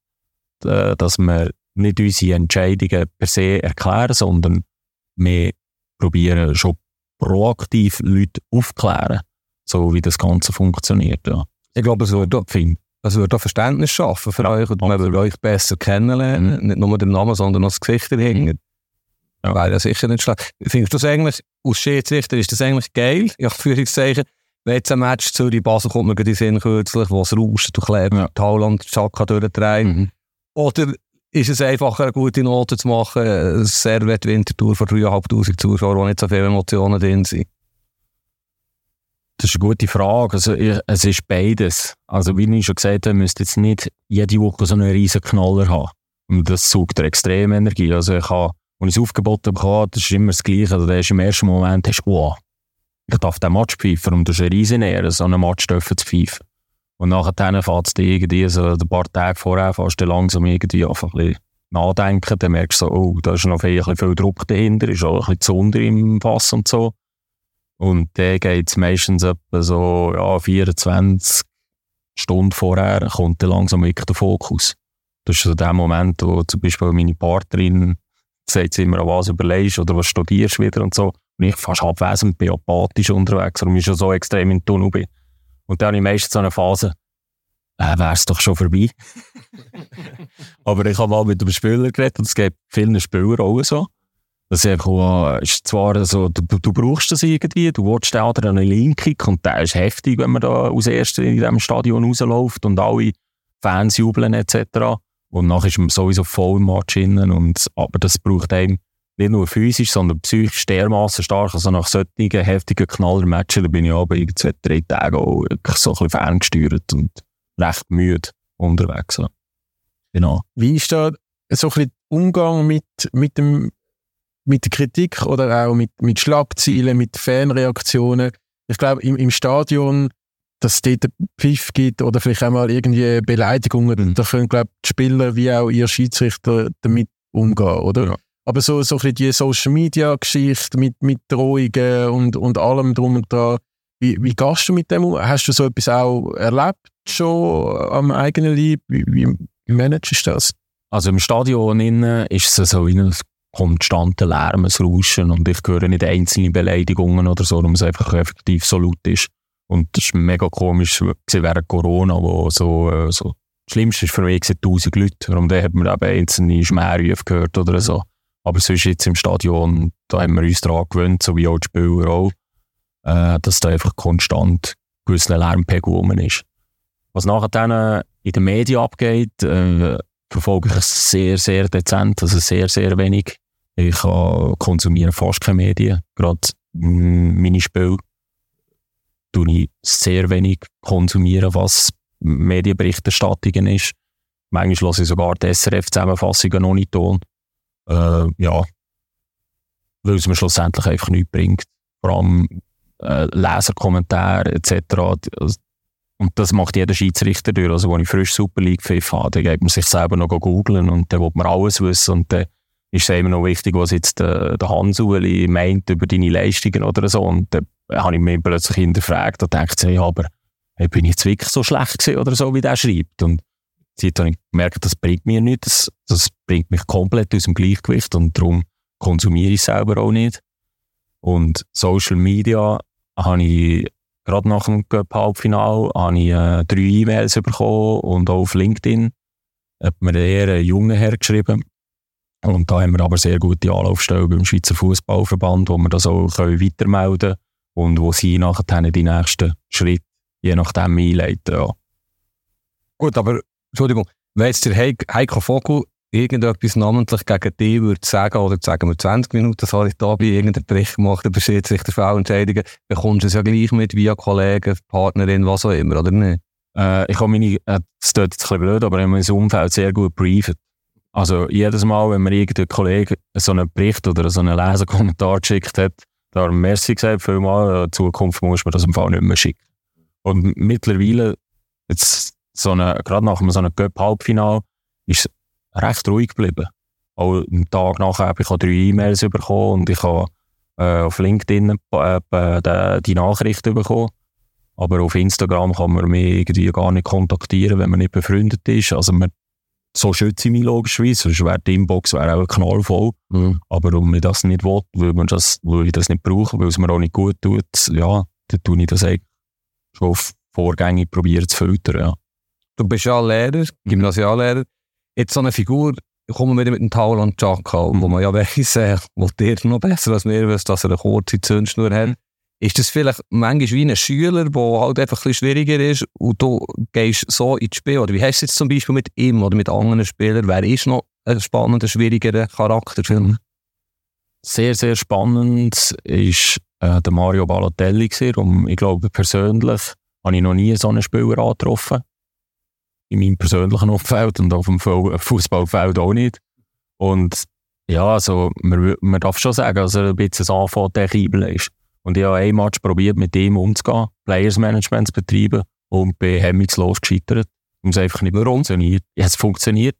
dass wir nicht unsere Entscheidungen per se erklären, sondern wir probieren schon proaktiv Leute aufklären, so wie das Ganze funktioniert. Ja. Ich glaube, es würde, es würde Verständnis schaffen für ja, euch und man würde euch besser kennenlernen, mhm. nicht nur den Namen, sondern auch das Gesicht dahinter. Mhm. Ja. Wäre ja sicher nicht schlecht. Findest du das eigentlich, aus Schiedsrichter, ist das eigentlich geil? Ich habe Führungszeichen, wenn jetzt ein Match Zürich-Basel kommt mir gerade in Sinn kürzlich, wo es rauscht und Kleber ja. Haaland Chaka durchdreht. Mhm. Oder ist es einfacher, eine gute Note zu machen, eine Servet Wintertour von 3'500 Zuschauern, wo nicht so viele Emotionen drin sind? Das ist eine gute Frage. Also, es ist beides. Also, wie ich schon gesagt habe, müsste jetzt nicht jede Woche so einen riesen Knaller haben. Und das sucht dir extrem Energie. Also, ich habe, als ich es aufgeboten habe, das ist immer das Gleiche. Also, ist im ersten Moment, hast du, wow, ich darf den Match pfeifen und das ist ein riesen Ehre, so einen Match zu pfeifen. Und nachher fährt es irgendwie so ein paar Tage vorher fast langsam irgendwie einfach ein bisschen nachdenken. Dann merkst du so, oh, da ist noch viel, viel Druck dahinter, ist auch ein bisschen zu unter im Fass und so. Und dann geht es meistens etwa so, ja, 24 Stunden vorher kommt dann langsam wirklich der Fokus. Das ist so der Moment, wo zum Beispiel meine Partnerin sagt immer, was überlegst oder was studierst wieder und so. Und ich fast abwesend bin, apathisch unterwegs, warum ich schon so extrem in den Tunnel bin. Und dann habe ich meistens so eine Phase, äh, wäre es doch schon vorbei. <laughs> Aber ich habe mal mit einem Spieler geredet und es gibt vielen Spieler auch so. Das ist, einfach, ist zwar so, du, du brauchst das irgendwie, du willst den anderen einen Link und der ist heftig, wenn man da aus erster in diesem Stadion rausläuft und alle Fans jubeln etc. Und nachher ist man sowieso voll im Match innen und, aber das braucht einem nicht nur physisch, sondern psychisch dermaßen stark. Also nach solchen heftigen Knallermatchen, bin ich aber in zwei, drei Tagen auch so ein bisschen ferngesteuert und recht müde unterwegs. Genau. Wie ist da so ein bisschen Umgang mit, mit, dem, mit der Kritik oder auch mit, mit Schlagzeilen, mit Fanreaktionen? Ich glaube, im, im Stadion, dass es dort Pfiff gibt oder vielleicht auch mal irgendwie Beleidigungen, mhm. da können, glaube ich, die Spieler wie auch ihr Schiedsrichter damit umgehen, oder? Ja. Aber so, so ein bisschen die Social-Media-Geschichte mit, mit Drohungen und, und allem drum und dran, wie, wie gehst du mit dem um? Hast du so etwas auch erlebt schon am eigenen Leib? Wie, wie, wie managst du das? Also im Stadion innen ist es so wie ein konstanter Lärm, ein Rauschen und ich höre nicht einzelne Beleidigungen oder so, um es einfach effektiv so laut ist. Und das ist mega komisch während Corona, wo so, äh, so das Schlimmste ist für mich 1000 Leute. Und dann hat man eben einzelne Schmährufe gehört oder so. Aber sonst jetzt im Stadion, da haben wir uns daran gewöhnt, so wie auch die Spieler auch, äh, dass da einfach konstant gewisser Lärmpegel rum ist. Was nachher dann äh, in den Medien abgeht, äh, verfolge ich sehr, sehr dezent, also sehr, sehr wenig. Ich äh, konsumiere fast keine Medien. Gerade meine Spiele tue ich sehr wenig konsumieren, was Medienberichterstattungen ist. Manchmal lasse ich sogar die SRF-Zusammenfassungen noch nicht tun. Äh, ja, weil es mir schlussendlich einfach nichts bringt. Vor allem äh, Leserkommentare etc. Und das macht jeder Schiedsrichter durch. Also, wenn ich frisch Super League pfiff habe, dann geht man sich selber noch googeln und dann will man alles wissen. Und dann ist es immer noch wichtig, was jetzt der, der Hans-Uli meint über deine Leistungen oder so. Und dann habe ich mich plötzlich hinterfragt und dachte, hey, aber hey, bin ich jetzt wirklich so schlecht gewesen oder so, wie der schreibt? Und Zeit habe ich gemerkt, das bringt mir nichts. Das, das bringt mich komplett aus dem Gleichgewicht und darum konsumiere ich selber auch nicht. Und Social Media habe ich gerade nach dem Cup-Halbfinale äh, drei E-Mails bekommen und auch auf LinkedIn hat mir eher einen jungen Herr geschrieben. Und da haben wir aber sehr gute Anlaufstellen beim Schweizer Fußballverband, wo wir das auch können weitermelden können. und wo sie nachher die nächsten Schritte je nachdem einleiten. Ja. Gut, aber, Entschuldigung, wenn jetzt der Heik, Heiko Vogel irgendetwas namentlich gegen dich würde sagen, oder sagen wir 20 Minuten, sorry, da bei irgendeinem Bericht gemacht über Schiedsrichterfallentscheidungen, bekommst du es ja gleich mit via Kollegen, Partnerin, was auch immer, oder nicht? Äh, ich habe meine, äh, das tut jetzt ein bisschen blöd, aber ich habe mein Umfeld sehr gut briefet. Also jedes Mal, wenn mir irgendein Kollege so einen Bericht oder so einen Leserkommentar geschickt hat, da haben Merci gesagt, vielmal, in Zukunft muss man das im Fall nicht mehr schicken. Und mittlerweile, jetzt so eine, gerade nach so einem Cup-Halbfinal, ist es recht ruhig geblieben. Auch am Tag nachher habe ich auch drei E-Mails bekommen und ich habe äh, auf LinkedIn äh, die, die Nachrichten bekommen. Aber auf Instagram kann man mich irgendwie gar nicht kontaktieren, wenn man nicht befreundet ist. Also man, so schütze ich mich logischerweise, sonst wäre die Inbox wäre auch knallvoll. Mhm. Aber um ich das nicht will, weil, man das, weil ich das nicht brauche, weil es mir auch nicht gut tut, ja, dann tue ich das eigentlich schon auf vorgängig probieren zu filtern, ja. Du bist ja Lehrer, Gymnasiallehrer. Jetzt so eine Figur, kommen wir wieder mit dem Tauland Chaka, mhm. wo man ja weiss, äh, wo dir noch besser als mir weiss, dass er eine kurze Zündschnur hat. Mhm. Ist das vielleicht manchmal wie ein Schüler, der halt einfach ein bisschen schwieriger ist und du gehst so ins Spiel? Oder wie hast du es jetzt zum Beispiel mit ihm oder mit anderen Spielern? Wer ist noch ein spannender, schwierigerer Charakterfilm? Sehr, sehr spannend ist äh, der Mario Balotelli gewesen. Und ich glaube, persönlich habe ich noch nie so einen Spieler angetroffen. In meinem persönlichen Umfeld und auf dem Fußballfeld auch nicht. Und ja, also, man, man darf schon sagen, dass er ein bisschen ein Anfang der Kiebel ist. Und ich habe ein Match probiert, mit ihm umzugehen, Players Management zu betreiben und bin hemmungslos gescheitert. Und es einfach nicht mehr funktioniert. Ja, es funktioniert.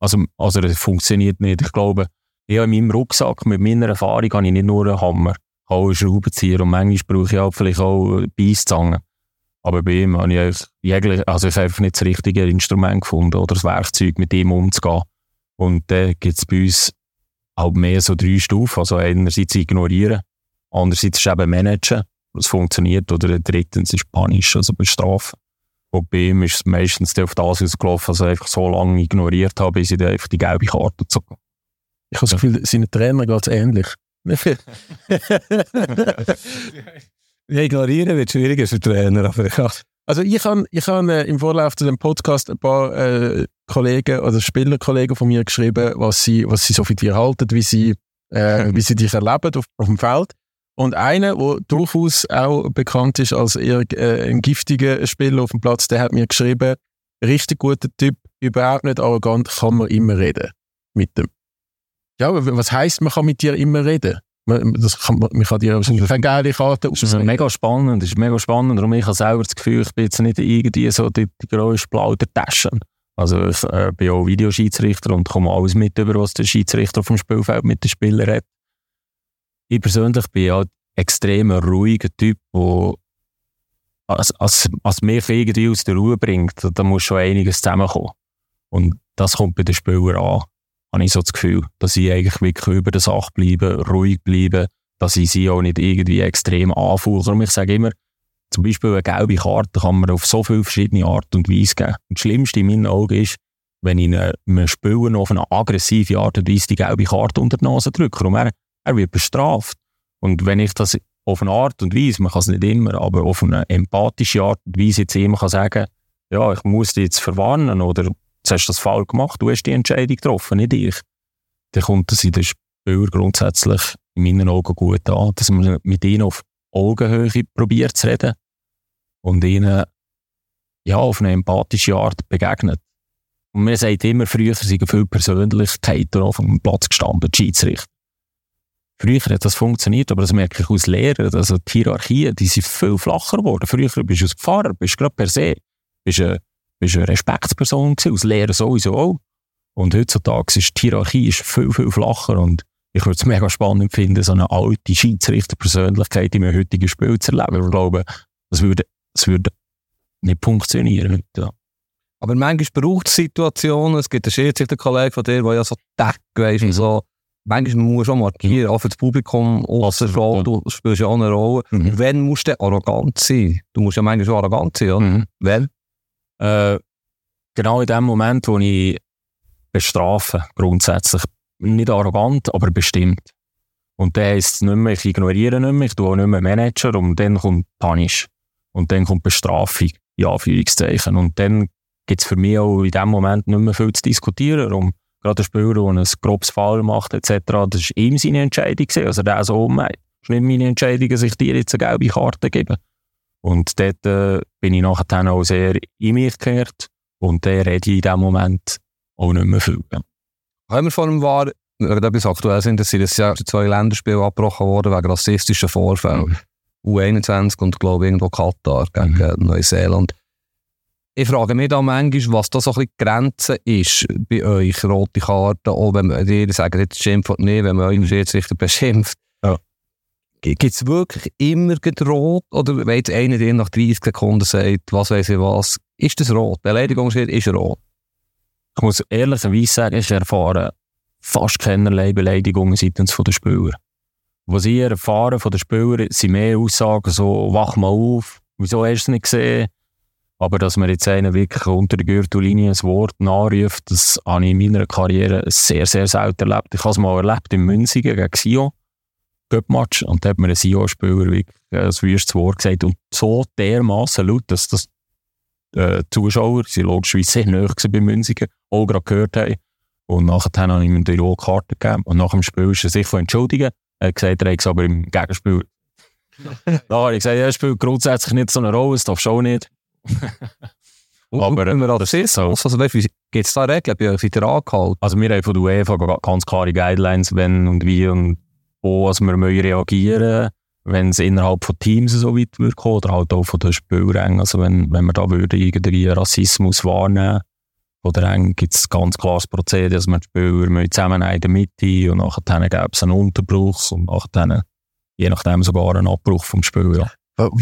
Also, also, es funktioniert nicht. Ich glaube, ich habe in meinem Rucksack mit meiner Erfahrung habe ich nicht nur einen Hammer, ich habe auch einen Schraubenzieher und manchmal brauche ich auch vielleicht auch Beißzangen. Aber bei ihm habe ich jeglich, also ich habe einfach nicht das richtige Instrument gefunden oder das Werkzeug, mit ihm umzugehen. Und da gibt es bei uns auch mehr so drei Stufen. Also einerseits ignorieren, andererseits ist eben managen, das funktioniert, oder drittens ist panisch, also bestrafen. Und bei ihm ist es meistens auf das ausgelaufen, dass ich einfach so lange ignoriert habe, bis ich einfach die gelbe Karte zog. Ich habe das Gefühl, seine Trainer geht es ähnlich. <laughs> <laughs> ja, ignorieren wird schwieriger für Trainer. Aber ja. Also ich habe ich hab, äh, im Vorlauf zu dem Podcast ein paar äh, Kollegen oder Spielerkollegen von mir geschrieben, was sie, was sie so für dir halten, wie sie, äh, <laughs> wie sie dich erleben auf, auf dem Feld. Und einer, der durchaus auch bekannt ist als eher äh, ein giftiger Spieler auf dem Platz, der hat mir geschrieben, richtig guter Typ, überhaupt nicht arrogant, kann man immer reden mit dem. Ja, was heißt, man kann mit dir immer reden? Man, das kann, man kann dir eine geile Karte Das ist mega spannend, das ist mega spannend. Und ich habe selber das Gefühl, ich bin jetzt nicht irgendwie so die, die grösste Plaudertasche. Also ich äh, bin auch Videoschiedsrichter und komme alles mit über, was der Schiedsrichter auf dem Spielfeld mit den Spielern hat. Ich persönlich bin ja ein extrem ruhiger Typ, der als, als, als mich irgendwie aus der Ruhe bringt, da muss schon einiges zusammenkommen. Und das kommt bei den Spielern an habe ich so das Gefühl, dass ich eigentlich wirklich über der Sache bleibe, ruhig bleibe, dass ich sie auch nicht irgendwie extrem anfauche. Und ich sage immer, zum Beispiel eine gelbe Karte kann man auf so viele verschiedene Art und Weise geben. Und das Schlimmste in meinen Augen ist, wenn ich einem Spieler auf eine aggressive Art und Weise die gelbe Karte unter die Nase drücke. Und er, er wird bestraft. Und wenn ich das auf eine Art und Weise, man kann es nicht immer, aber auf eine empathische Art und Weise jetzt immer kann sagen, ja, ich muss dich jetzt verwarnen oder hast du das Fall gemacht, du hast die Entscheidung getroffen, nicht ich. Dann kommt es in den Spieler grundsätzlich in meinen Augen gut an, dass man mit ihnen auf Augenhöhe probiert zu reden und ihnen ja, auf eine empathische Art begegnet. Und mir sagt immer, früher sind viele Persönlichkeiten auf dem Platz gestanden, die Schiedsrichter. Früher hat das funktioniert, aber das merke ich aus Lehrern. Also die Hierarchien, die sind viel flacher geworden. Früher bist du als Pfarrer, bist gerade per se, bist ein bist eine Respektsperson gewesen, als Lehrer sowieso auch. Und heutzutage ist die Hierarchie ist viel, viel flacher und ich würde es mega spannend finden, so eine alte Schiedsrichterpersönlichkeit in einem heutigen Spiel zu erleben. Ich glaube, das würde, das würde nicht funktionieren. Ja. Aber manchmal braucht es Situationen, es gibt einen Schiedsrichterkollegen von dir, der ja so Tag weißt, mhm. so, manchmal musst du auch markieren, auch für das Publikum, außer Frau, du spielst ja auch eine Rolle. Mhm. Wenn musst du arrogant sein? Du musst ja manchmal schon arrogant sein, oder? Mhm. Wenn? Äh, genau in dem Moment, wo ich bestrafe, grundsätzlich, nicht arrogant, aber bestimmt. Und dann heisst es nicht mehr, ich ignoriere nicht mehr, ich tue auch nicht mehr Manager und dann kommt Punish. Und dann kommt Bestrafung, in Anführungszeichen. Und dann gibt es für mich auch in dem Moment nicht mehr viel zu diskutieren. Um gerade ein Spieler, der ein grobes Fall macht, etc., das war ihm seine Entscheidung. Also der so, oh, es ist nicht meine Entscheidung, dass ich dir jetzt eine gelbe Karte gebe. Und dort äh, bin ich nachher dann auch sehr in mich gekehrt. Und dann rede ich in dem Moment auch nicht mehr viel. Haben wir vor allem war, wenn etwas aktuell sind, dass sie das Jahr zwei Länderspiele abgebrochen worden wegen rassistischen Vorfällen. Mhm. U21 und glaube irgendwo Katar gegen mhm. Neuseeland. Ich frage mich da manchmal, was da so ein bisschen die Grenze ist bei euch, rote Karten, auch wenn dir sagt, jetzt schimpft nicht, wenn man euch jetzt richtig beschimpft. Gibt es wirklich immer rot? Oder wenn jetzt einer dir nach 30 Sekunden sagt, was weiß ich was, ist das rot? Beleidigung ist rot. Ich muss ehrlicherweise sagen, ich erfahre fast keinerlei Beleidigungen seitens der Spieler. Was ich erfahre von den Spielern, sind mehr Aussagen so, wach mal auf, wieso hast du es nicht gesehen? Aber dass man jetzt einen wirklich unter der Gürtellinie ein Wort nachruft, das habe ich in meiner Karriere sehr, sehr selten erlebt. Ich habe es mal erlebt in Münzigen gegen Sion, Göppmatch, und da hat mir ein Sion-Spieler wirklich ein wüstes Wort gesagt und so dermaßen laut, dass das äh, Zuschauer, sie logischerweise sehr nahe bei Münzigen, auch gerade gehört haben. Und nachher habe ich ihm die rote Karte gegeben. Und nach dem Spiel ist er sich entschuldigen. Er hat gesagt, er hat es aber im Gegenspiel. <laughs> da habe ich gesagt, er spielt grundsätzlich nicht so eine Rolle, das darfst du auch nicht. <laughs> aber wenn wir das ist so. Also, gibt es da Regeln? Seid ihr angehalten? Also wir haben von der UEFA ganz klare Guidelines, wenn und wie und wo also wir reagieren müssen wenn es innerhalb von Teams so weit wird kommen, oder halt auch von den Spielrängen. Also wenn, wenn wir da würde irgendwie Rassismus wahrnehmen oder dann gibt es ganz klares Prozedere, dass wir die Spieler zusammen in der Mitte und nachher gäbe es einen Unterbruch und nachher je nachdem sogar einen Abbruch vom Spiel. Ja. Du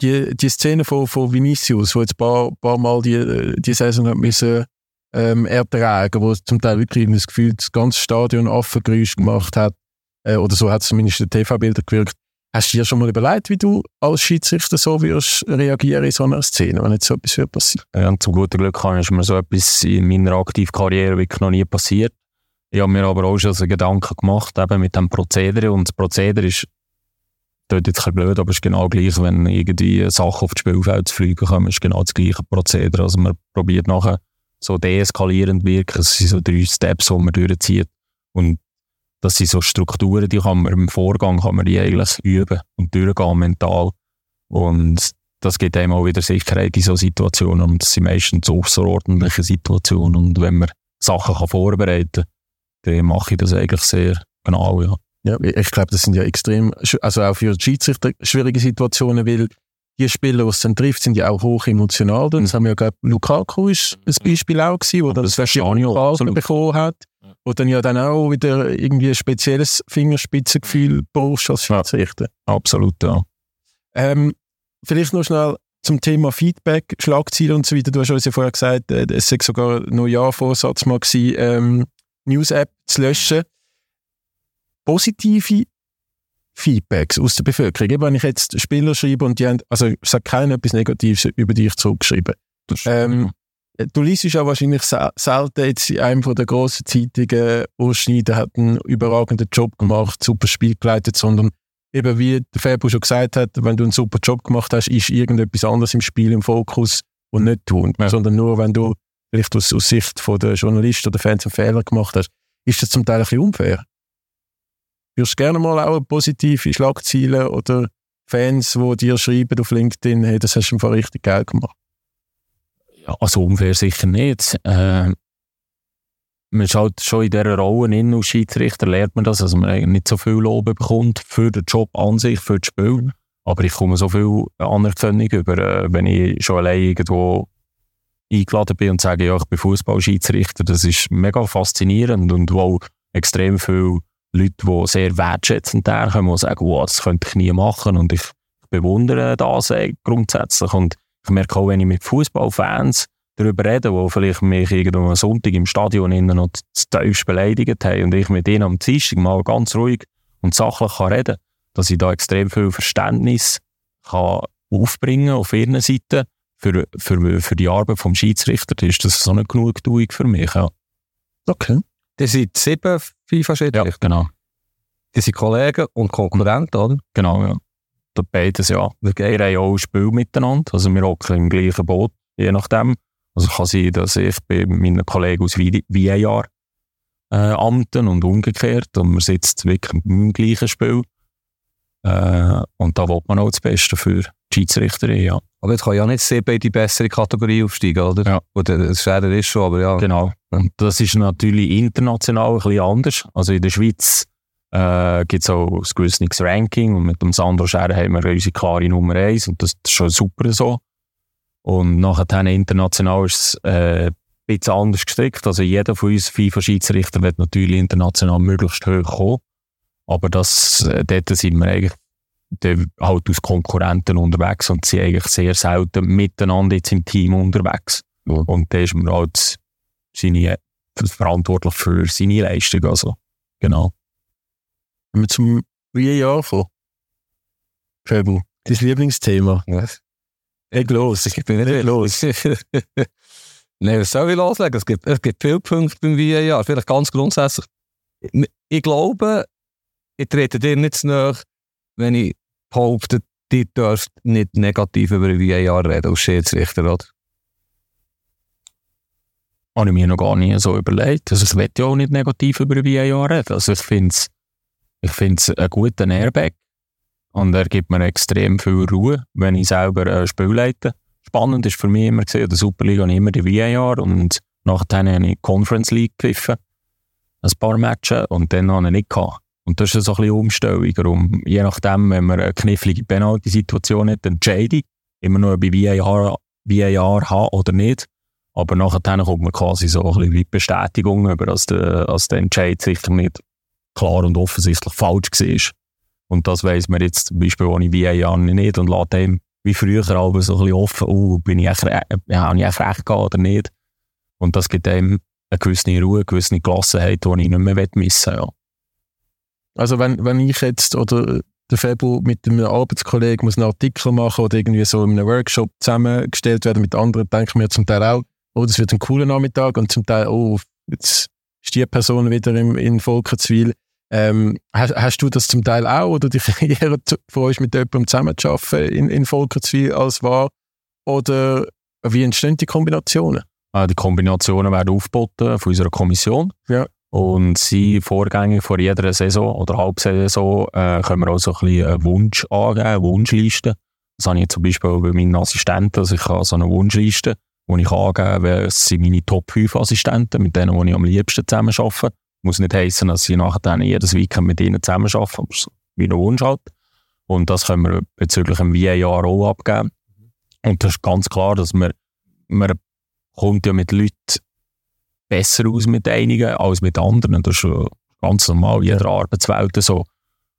die, die Szene von, von Vinicius, wo jetzt ein paar, paar Mal die, die Saison hat müssen, ähm, ertragen, wo zum Teil wirklich das Gefühl das ganze Stadion Affengeräusch gemacht hat, äh, oder so hat es zumindest in den TV-Bildern gewirkt. Hast du dir schon mal überlegt, wie du als Schiedsrichter so würdest reagieren in so einer Szene, wenn jetzt so etwas passiert? Ja, zum guten Glück ist mir so etwas in meiner aktiven Karriere wirklich noch nie passiert. Ich habe mir aber auch schon so Gedanken gemacht, eben mit dem Prozedere. Und das Prozedere ist, dort jetzt ein blöd, aber es ist genau gleich, wenn irgendwie Sachen auf das Spielfeld zu fliegen kommen, ist genau das gleiche Prozedere. Also man probiert nachher so deeskalierend wirken. Es sind so drei Steps, die man durchzieht. Und das sind so Strukturen, die kann man im Vorgang kann man die eigentlich üben und durchgehen mental. Und das gibt einem auch wieder Sicherheit in so Situationen. Und das sind meistens außerordentliche Situationen. Und wenn man Sachen kann vorbereiten kann, dann mache ich das eigentlich sehr genau, ja. Ja, ich glaube, das sind ja extrem, also auch für die Schiedsrichter schwierige Situationen, weil die Spieler, die es dann trifft, sind ja auch hoch emotional. Das haben wir ja, glaube Lukaku ist ein Beispiel auch gewesen, wo das, das Karte bekommen hat. Wo dann ja dann auch wieder irgendwie ein spezielles Fingerspitzengefühl brauchst als Schiedsrichter. Ja, absolut, ja. Ähm, vielleicht noch schnell zum Thema Feedback, Schlagziele und so weiter. Du hast uns ja vorher gesagt, äh, es sei sogar ein Neujahr-Vorsatz mal gewesen, ähm, News-App zu löschen. Positive Feedbacks aus der Bevölkerung. Wenn ich jetzt Spieler schreibe und die haben, also ich sage keiner etwas Negatives über dich zurückgeschrieben. Ähm, du liest ja wahrscheinlich selten jetzt in einem der grossen Zeitungen, Schneider hat einen überragenden Job gemacht, super Spiel geleitet, sondern eben wie der Fabio schon gesagt hat, wenn du einen super Job gemacht hast, ist irgendetwas anderes im Spiel im Fokus und nicht tun, ja. sondern nur, wenn du vielleicht aus, aus Sicht von der Journalisten oder Fans einen Fehler gemacht hast, ist das zum Teil ein bisschen unfair. Würdest du gerne mal auch positive Schlagzeilen oder Fans, die dir schreiben auf LinkedIn, hey, das hast du einfach richtig geil gemacht? Also unfair sicher nicht. Äh, man ist halt schon in dieser Rolle in als Schiedsrichter lernt man das, also man nicht so viel Lob bekommt für den Job an sich, für das Spiel. Aber ich komme so viel Anerkennung über, äh, wenn ich schon allein irgendwo eingeladen bin und sage, ja, ich bin Fußballschiedsrichter. Das ist mega faszinierend und wo extrem viele Leute, die sehr wertschätzend herkommen und sagen, wow, das könnte ich nie machen und ich bewundere das äh, grundsätzlich und ich merke auch, wenn ich mit Fußballfans darüber rede, die vielleicht mich irgendwo am Sonntag im Stadion innen noch zu tief beleidigt haben und ich mit ihnen am Dienstag mal ganz ruhig und sachlich kann reden dass ich da extrem viel Verständnis kann aufbringen auf ihrer Seite für, für, für die Arbeit vom Schiedsrichter. Das ist das so eine Genugtuung für mich. Ja. Okay. Das sind sieben FIFA-Schiedsrichter? Ja, genau. Die sind Kollegen und Konkurrenten, oder? Genau, ja. Da beides, ja. Wir haben auch ein Spiel miteinander. Also wir hocken im gleichen Boot, je nachdem. Also kann sein, dass ich bei meinen Kollegen aus VAR äh, amten und umgekehrt und man sitzt wirklich im gleichen Spiel. Äh, und da will man auch das Beste für die Schiedsrichterin, ja. Aber jetzt kann ja nicht CB in die bessere Kategorie aufsteigen, oder? Ja. Oder das Schäder ist schon, aber ja. Genau. Und das ist natürlich international ein bisschen anders. Also in der Schweiz äh, gibt es auch ein gewisses Ranking und mit dem Sandro Scherer haben wir unsere klare Nummer 1 und das ist schon super so. Und nachher international ist es äh, ein bisschen anders gestrickt. Also jeder von uns FIFA-Schiedsrichter wird natürlich international möglichst hoch kommen. Aber das, äh, dort sind wir eigentlich halt aus Konkurrenten unterwegs und sind eigentlich sehr selten miteinander jetzt im Team unterwegs. Ja. Und da ist man halt seine, verantwortlich für seine Leistung. Also, genau. Wenn wir zum VAR kommen. Fabel, dein Lieblingsthema. Was? Leg los. Ich bin nicht los. <laughs> Nein, was soll ich loslegen? Es gibt, es gibt viele Punkte beim VAR. Vielleicht ganz grundsätzlich. Ich glaube, ich trete dir nicht zu nahe, wenn ich behaupte, die dürft nicht negativ über ein VAR reden als Schiedsrichter, oder? Habe ich mir noch gar nicht so überlegt. Also, ich will ja auch nicht negativ über ein VAR reden. Also, ich finde es ich find's einen guten Airbag. Und er gibt mir extrem viel Ruhe, wenn ich selber ein Spiel leite. Spannend ist für mich immer gesehen, der Superliga habe immer die VAR und nachher habe ich Conference League gegriffen. Ein paar Matches und dann habe ich nicht gehabt. Und das ist so ein bisschen Umstellung. Darum, je nachdem, wenn man eine knifflige Penalty-Situation hat, entscheide ich immer nur bei VAR, VAR haben oder nicht. Aber nachher kommt man quasi so ein bisschen wie Bestätigung über, dass der, dass der Entscheid sicher nicht klar und offensichtlich falsch war. Und das weiss man jetzt zum Beispiel ohne VAR nicht und lässt dem wie früher aber so ein bisschen offen, oh, bin ich echt, äh, ja, habe ich echt recht gehabt oder nicht. Und das gibt einem eine gewisse Ruhe, eine gewisse Gelassenheit, die ich nicht mehr missen will. Also wenn, wenn ich jetzt oder der Februar mit einem Arbeitskollegen muss einen Artikel machen oder irgendwie so in einem Workshop zusammengestellt werden mit anderen, denke ich mir zum Teil auch, oh, das wird ein cooler Nachmittag und zum Teil, oh, jetzt ist die Person wieder im, in Volkenswil. Ähm, hast, hast, du das zum Teil auch oder dich <laughs> eher freust, mit jemandem zusammenzuarbeiten in, in Volkenswil als war? Oder wie entstehen die Kombinationen? Äh, die Kombinationen werden aufgeboten von unserer Kommission. Ja. Und sie Vorgänge vor jeder Saison oder Halbsaison äh, können wir auch so ein bisschen einen Wunsch angeben, eine Wunschliste. Das habe ich zum Beispiel bei meinen Assistenten, also ich habe so eine Wunschliste, wo ich angeben kann, es sind meine Top 5 Assistenten, mit denen, die ich am liebsten zusammen arbeite. Muss nicht heißen, dass ich nachher jedes Weekend mit ihnen zusammen arbeite, aber es wie ein Wunsch halt. Und das können wir bezüglich einem VAR auch abgeben. Und das ist ganz klar, dass man, man kommt ja mit Leuten besser aus mit einigen als mit anderen. Das ist ganz normal, jeder ja. Arbeitswelt so.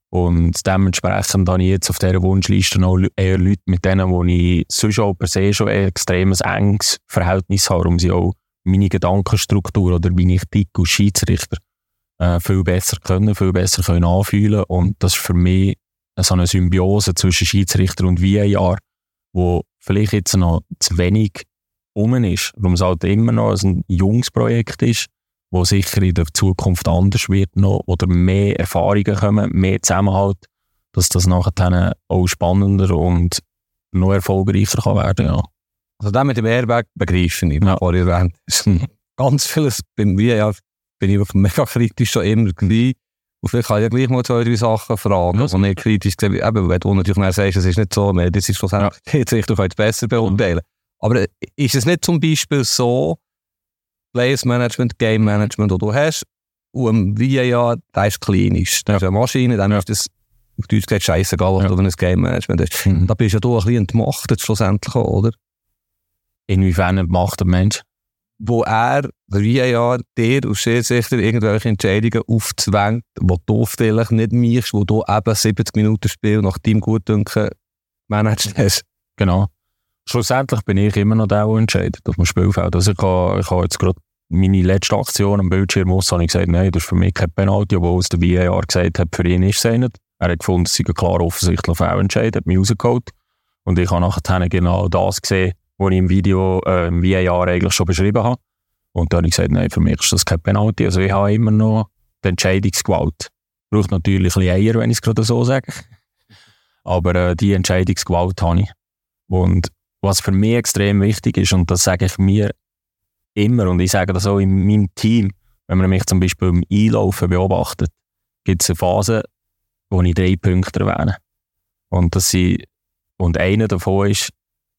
Und dementsprechend habe ich jetzt auf dieser Wunschliste noch eher Leute mit denen, wo ich sonst auch per se schon ein extremes enges Verhältnis habe, um sie auch meine Gedankenstruktur oder wie ich ticke als Schiedsrichter äh, viel besser können, viel besser können anfühlen Und das ist für mich so eine Symbiose zwischen Schiedsrichter und VAR, wo vielleicht jetzt noch zu wenig um ist, warum es halt immer noch ein junges Projekt ist, wo sicher in der Zukunft anders wird noch oder mehr Erfahrungen kommen, mehr Zusammenhalt, dass das nachher auch spannender und noch erfolgreicher kann werden ja. Also das mit dem Airbag begreife ich, ja. vorher erwähnt. Ganz vieles wie, ja, bin ich wirklich mega kritisch schon immer gleich. Und vielleicht kann ich ja gleich mal zwei, drei Sachen fragen, ja. die ich kritisch sehe. Eben, wenn du natürlich sagst, es ist nicht so, das ist schlussendlich, ja. jetzt ich, kannst es besser beurteilen. Aber äh, ist es nicht zum Beispiel so, Players Management, Game Management, das du hast, und wie ja, der ist klinisch. Das ist eine Maschine, dann ja. ist das auf Deutsch gesagt scheißegal, was ja. du ein Game Management hast. Mhm. Da bist ja du ein bisschen entmachtet schlussendlich, oder? Inwiefern entmachtet Mensch? Wo er, der ja dir als Schiedsrichter irgendwelche Entscheidungen aufzwängt, die du vielleicht nicht machst, wo du eben 70 Minuten Spiel nach deinem Gutdünken managed hast. <laughs> Genau schlussendlich bin ich immer noch der, der entscheidet auf dem Spielfeld. Also ich habe, ich jetzt gerade meine letzte Aktion am Bildschirm aus, habe ich gesagt, nein, das ist für mich kein Penalty, obwohl es der VAR gesagt hat, für ihn ist es nicht. Er hat gefunden, es sei klar offensichtlich Foul-Entscheid, hat mich rausgeholt. Und ich habe nachher genau das gesehen, was ich im Video, äh, im VAR eigentlich schon beschrieben habe. Und dann habe ich gesagt, nein, für mich ist das kein Penalty. Also ich habe immer noch die Entscheidungsgewalt. Braucht natürlich ein bisschen Eier, wenn ich es gerade so sage. <laughs> Aber äh, die Entscheidungsgewalt habe ich. Und was für mich extrem wichtig ist, und das sage ich mir immer, und ich sage das auch in meinem Team, wenn man mich zum Beispiel im Einlaufen beobachtet, gibt es eine Phase, wo ich drei Punkte erwähne. Und, das sind, und einer davon ist,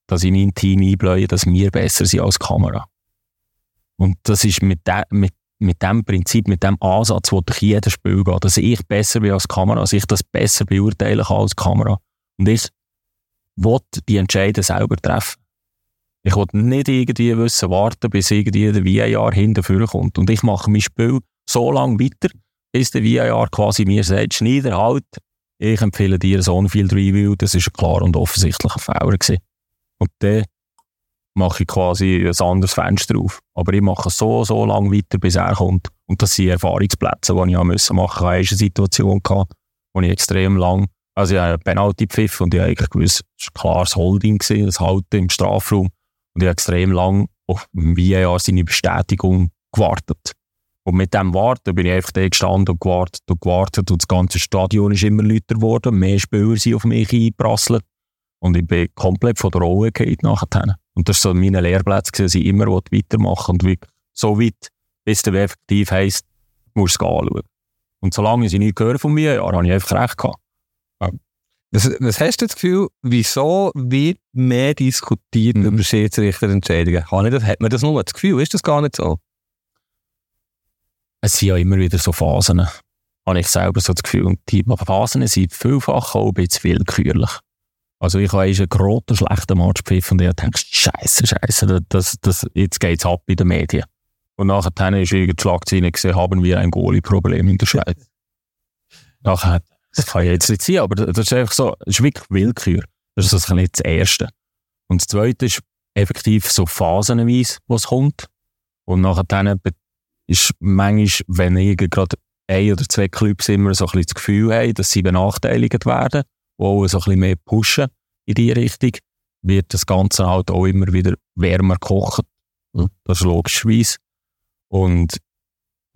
dass ich mein Team einbläue, dass wir besser sind als Kamera. Und das ist mit, de, mit, mit dem Prinzip, mit dem Ansatz, wo durch jedes Spiel geht, dass ich besser bin als Kamera, dass ich das besser beurteilen kann als Kamera. Und ich will die Entscheidung selber treffen. Ich will nicht irgendwie wissen, warten, bis irgendwie der VAR hinterher kommt. Und ich mache mein Spiel so lange weiter, bis der VAR quasi mir sagt, Schneider, halt, ich empfehle dir so ein Field Review, das ist ein klar und offensichtlicher Fehler gewesen. Und dann mache ich quasi ein anderes Fenster auf. Aber ich mache so, so lange weiter, bis er kommt. Und das sind Erfahrungsplätze, die ich machen musste. Ich hatte eine Situation, gehabt, wo ich extrem lang, also ich habe einen Penalty pfiff und ich habe eigentlich gewusst, es war ein klares Holding, gewesen, das Halten im Strafraum. Und ich habe extrem lang auf VAR seine Bestätigung gewartet. Und mit dem Warten bin ich einfach da gestanden und gewartet und gewartet und das ganze Stadion ist immer lauter geworden, mehr Spieler sind auf mich eingeprasselt und ich bin komplett von der Rolle gefallen nachher. Und das war so meine Lehrplätze, dass ich immer weitermachen und wirklich so weit, bis der effektiv heisst, musst du es anschauen. Und solange ich nicht höre von mir, ja, habe ich einfach recht gehabt. Was, was hast du das Gefühl, wieso wird mehr diskutiert Mhm. über Schiedsrichterentscheidungen? Hat man das nur das Gefühl? Ist das gar nicht so? Es sind ja immer wieder so Phasen, habe ich selber so das Gefühl. Und die Phasen sind vielfach auch ein bisschen willkürlich. Also ich habe einen grotten, schlechten Match gepfiffen und ich dachte, Scheiße, Scheiße, das, das, jetzt geht's ab in den Medien. Und nachher ist irgendwie die Schlagzeile gesehen, haben wir ein Goalie-Problem in der Schweiz. Nachher, das kann ich jetzt nicht sein, aber das ist einfach so, das ist wirklich Willkür. Das ist das nicht das Erste. Und das Zweite ist effektiv so phasenweise, was kommt. Und nachher dann ist manchmal, wenn irgendwie gerade ein oder zwei Clubs immer so ein bisschen das Gefühl haben, dass sie benachteiligt werden, die auch so ein bisschen mehr pushen in die Richtung, wird das Ganze halt auch immer wieder wärmer gekocht. Das ist logischerweise. Und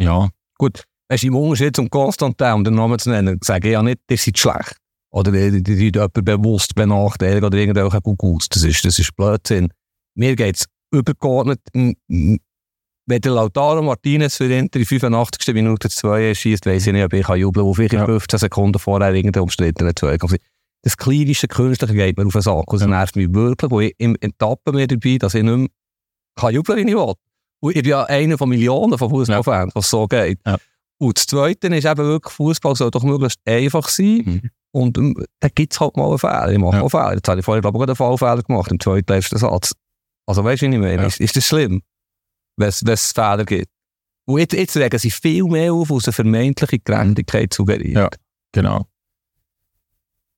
ja, Gut, weißt im Unterschied zum Konstantin, um den Namen zu nennen, sage ich ja nicht, ihr seid schlecht. Oder ihr seid jemand bewusst benachteiligt oder irgendwelche Gugus. Das ist, das ist Blödsinn. Mir geht es übergeordnet, m- m- wenn der Lautaro Martinez für Inter in 85. Minute 2 schießt, weiss ich nicht, ob ich jubeln kann, wo vielleicht Ja. 15 Sekunden vorher irgendein umstrittener 2 kommt. Das kleinische Künstliche geht mir auf den Sack. Und das Ja. nervt mich wirklich, wo ich im Etappen mir dabei, dass ich nicht mehr kann jubeln, wie ich will. Und ich bin ja einer von Millionen von Fußballfans, was so geht. Ja. Und das Zweite ist eben wirklich, Fußball soll doch möglichst einfach sein. Mhm. Und ähm, dann gibt es halt mal einen Fehler. Ich mache Ja. Fehler. Jetzt habe ich vorhin, glaube ich, einen Fallfehler gemacht, im zweitletzten Satz. Also weißt du, wie ich meine? Ja. Ist, ist das schlimm, wenn es Fehler gibt? Und jetzt, jetzt regen sie viel mehr auf, aus einer vermeintlichen Gerechtigkeit suggeriert. Ja. Genau.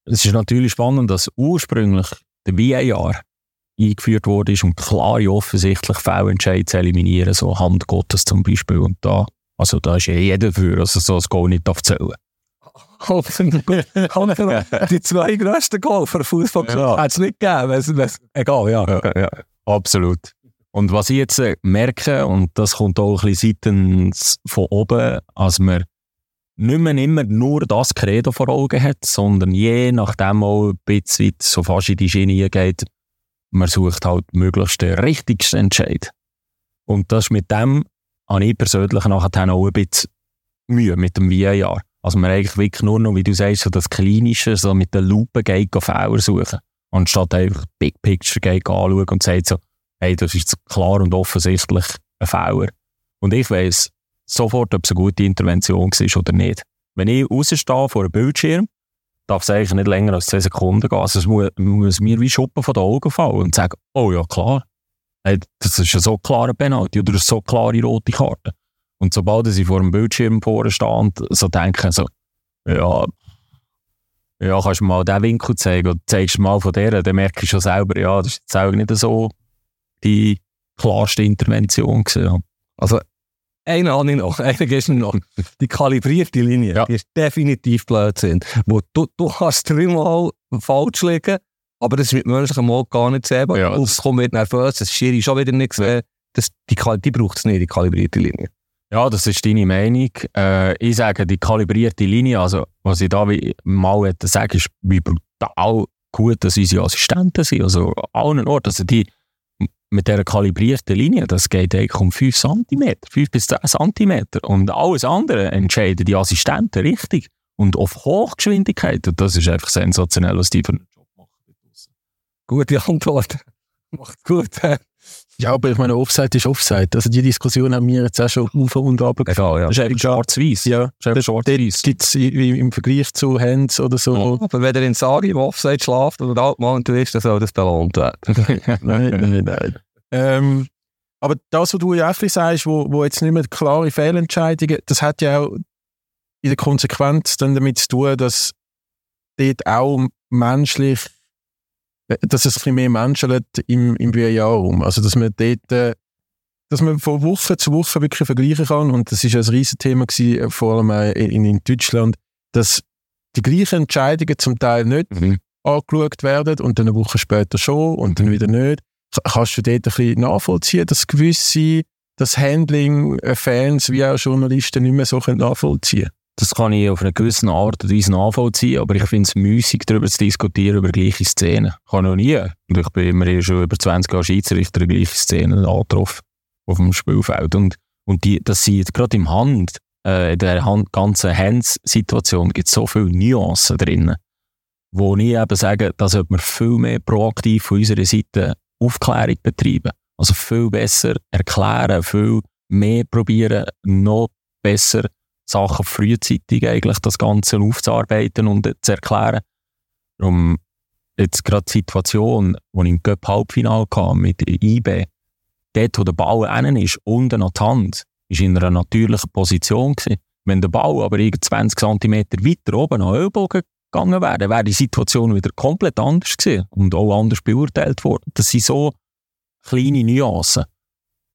Es ist natürlich spannend, dass ursprünglich der VAR eingeführt wurde, um klare, offensichtlich Fehlentscheid zu eliminieren, so Hand Gottes zum Beispiel. Und da, also da ist ja jeder dafür, dass er so ein Goal nicht darf zählen <laughs> Die zwei grössten Goal für Fußball Ja. hat es nicht gegeben. Egal, ja. Ja. ja. Absolut. Und was ich jetzt äh, merke, und das kommt auch ein bisschen seitens von oben, als man nicht mehr immer nur das Credo vor Augen hat, sondern je nachdem auch ein bisschen so fast in die Schiene geht, man sucht halt möglichst den richtigsten Entscheid. Und das mit dem, habe ich persönlich nachher auch ein bisschen Mühe mit dem VAR. Also man eigentlich wirklich nur noch, wie du sagst, so das Kleinische, so mit der Lupe geht Fehler suchen. Anstatt einfach Big Picture geht anschauen und sagt so, hey, das ist klar und offensichtlich ein Fehler. Und ich weiss sofort, ob es eine gute Intervention war oder nicht. Wenn ich rausstehe vor einem Bildschirm, darf es eigentlich nicht länger als 10 Sekunden gehen. Also es muss, muss mir wie Schuppen von den Augen fallen und sagen, oh ja, klar. Hey, das ist ein so klarer Penalty oder so klare rote Karte. Und sobald ich vor dem Bildschirm vorne stehe und so denke, so, ja, ja, kannst du mal diesen Winkel zeigen oder zeigst du mal von der, dann merke ich schon selber, ja, das ist jetzt auch nicht so die klarste Intervention gewesen. ja. Also, einen habe ich noch, <laughs> einen du noch. Die kalibrierte Linie, Ja. die ist definitiv Blödsinn. Wo du, du kannst dreimal falsch liegen, aber das ist mit menschlichem Auge gar nicht sehbar. Ja, es kommt mit nervös, das Schiri schon wieder nicht gesehen. Das, die, die braucht es nicht, die kalibrierte Linie. Ja, das ist deine Meinung. Äh, ich sage, die kalibrierte Linie, also was ich da wie mal sagen, ist, wie brutal gut, dass unsere Assistenten sind. Also an allen Orten. Also die mit dieser kalibrierten Linie, das geht eigentlich um 5 cm, 5 bis 10 cm. Und alles andere entscheiden die Assistenten richtig. Und auf Hochgeschwindigkeit. Und das ist einfach sensationell, was die für einen Job machen. Gute Antwort. Macht gut. Ja, aber ich meine, Offside ist Offside. Also die Diskussion haben wir jetzt auch schon auf und runter Egal, ja. Das ist einfach Schwarz-Weiß. Ja, Das ist schwarz-weiß. gibt es im Vergleich zu Hands oder so. Ja, aber wenn er in Sari im Offside schläft oder Altmann ist, dann soll das belohnt werden. <laughs> nein, nein, nein. Ähm, aber das, was du ja auch sagst, wo, wo jetzt nicht mehr klare Fehlentscheidungen, das hat ja auch in der Konsequenz dann damit zu tun, dass dort auch menschlich, dass es ein bisschen mehr menschelt im, im VR-Raum. Also, dass man dort, äh, dass man von Woche zu Woche wirklich vergleichen kann. Und das ist ein Riesenthema gewesen, äh, vor allem in, in Deutschland, dass die gleichen Entscheidungen zum Teil nicht Mhm. angeschaut werden und dann eine Woche später schon und dann wieder nicht. Kannst du dort ein bisschen nachvollziehen, dass gewisse das Handling äh, Fans wie auch Journalisten nicht mehr so können nachvollziehen Das kann ich auf eine gewisse Art und Weise nachvollziehen, aber ich finde es müßig, darüber zu diskutieren, über gleiche Szenen. Ich habe noch nie, und ich bin immer schon über 20 Jahre Schiedsrichter, gleiche Szenen angetroffen auf dem Spielfeld. Und, und die, das sieht gerade im Hand, äh, in der Hand, ganzen Hands-Situation gibt es so viele Nuancen drin, wo ich eben sage, da sollte man viel mehr proaktiv von unserer Seite Aufklärung betreiben. Also viel besser erklären, viel mehr probieren, noch besser Sachen frühzeitig eigentlich das Ganze aufzuarbeiten und zu erklären. Darum jetzt gerade die Situation, die ich im Cup Halbfinale hatte mit IB, dort, wo der Ball innen ist, unten an die Hand, ist in einer natürlichen Position gewesen. Wenn der Ball aber irgendwie 20 cm weiter oben an den Ellbogen gegangen wäre, wäre die Situation wieder komplett anders gewesen und auch anders beurteilt worden. Das sind so kleine Nuancen.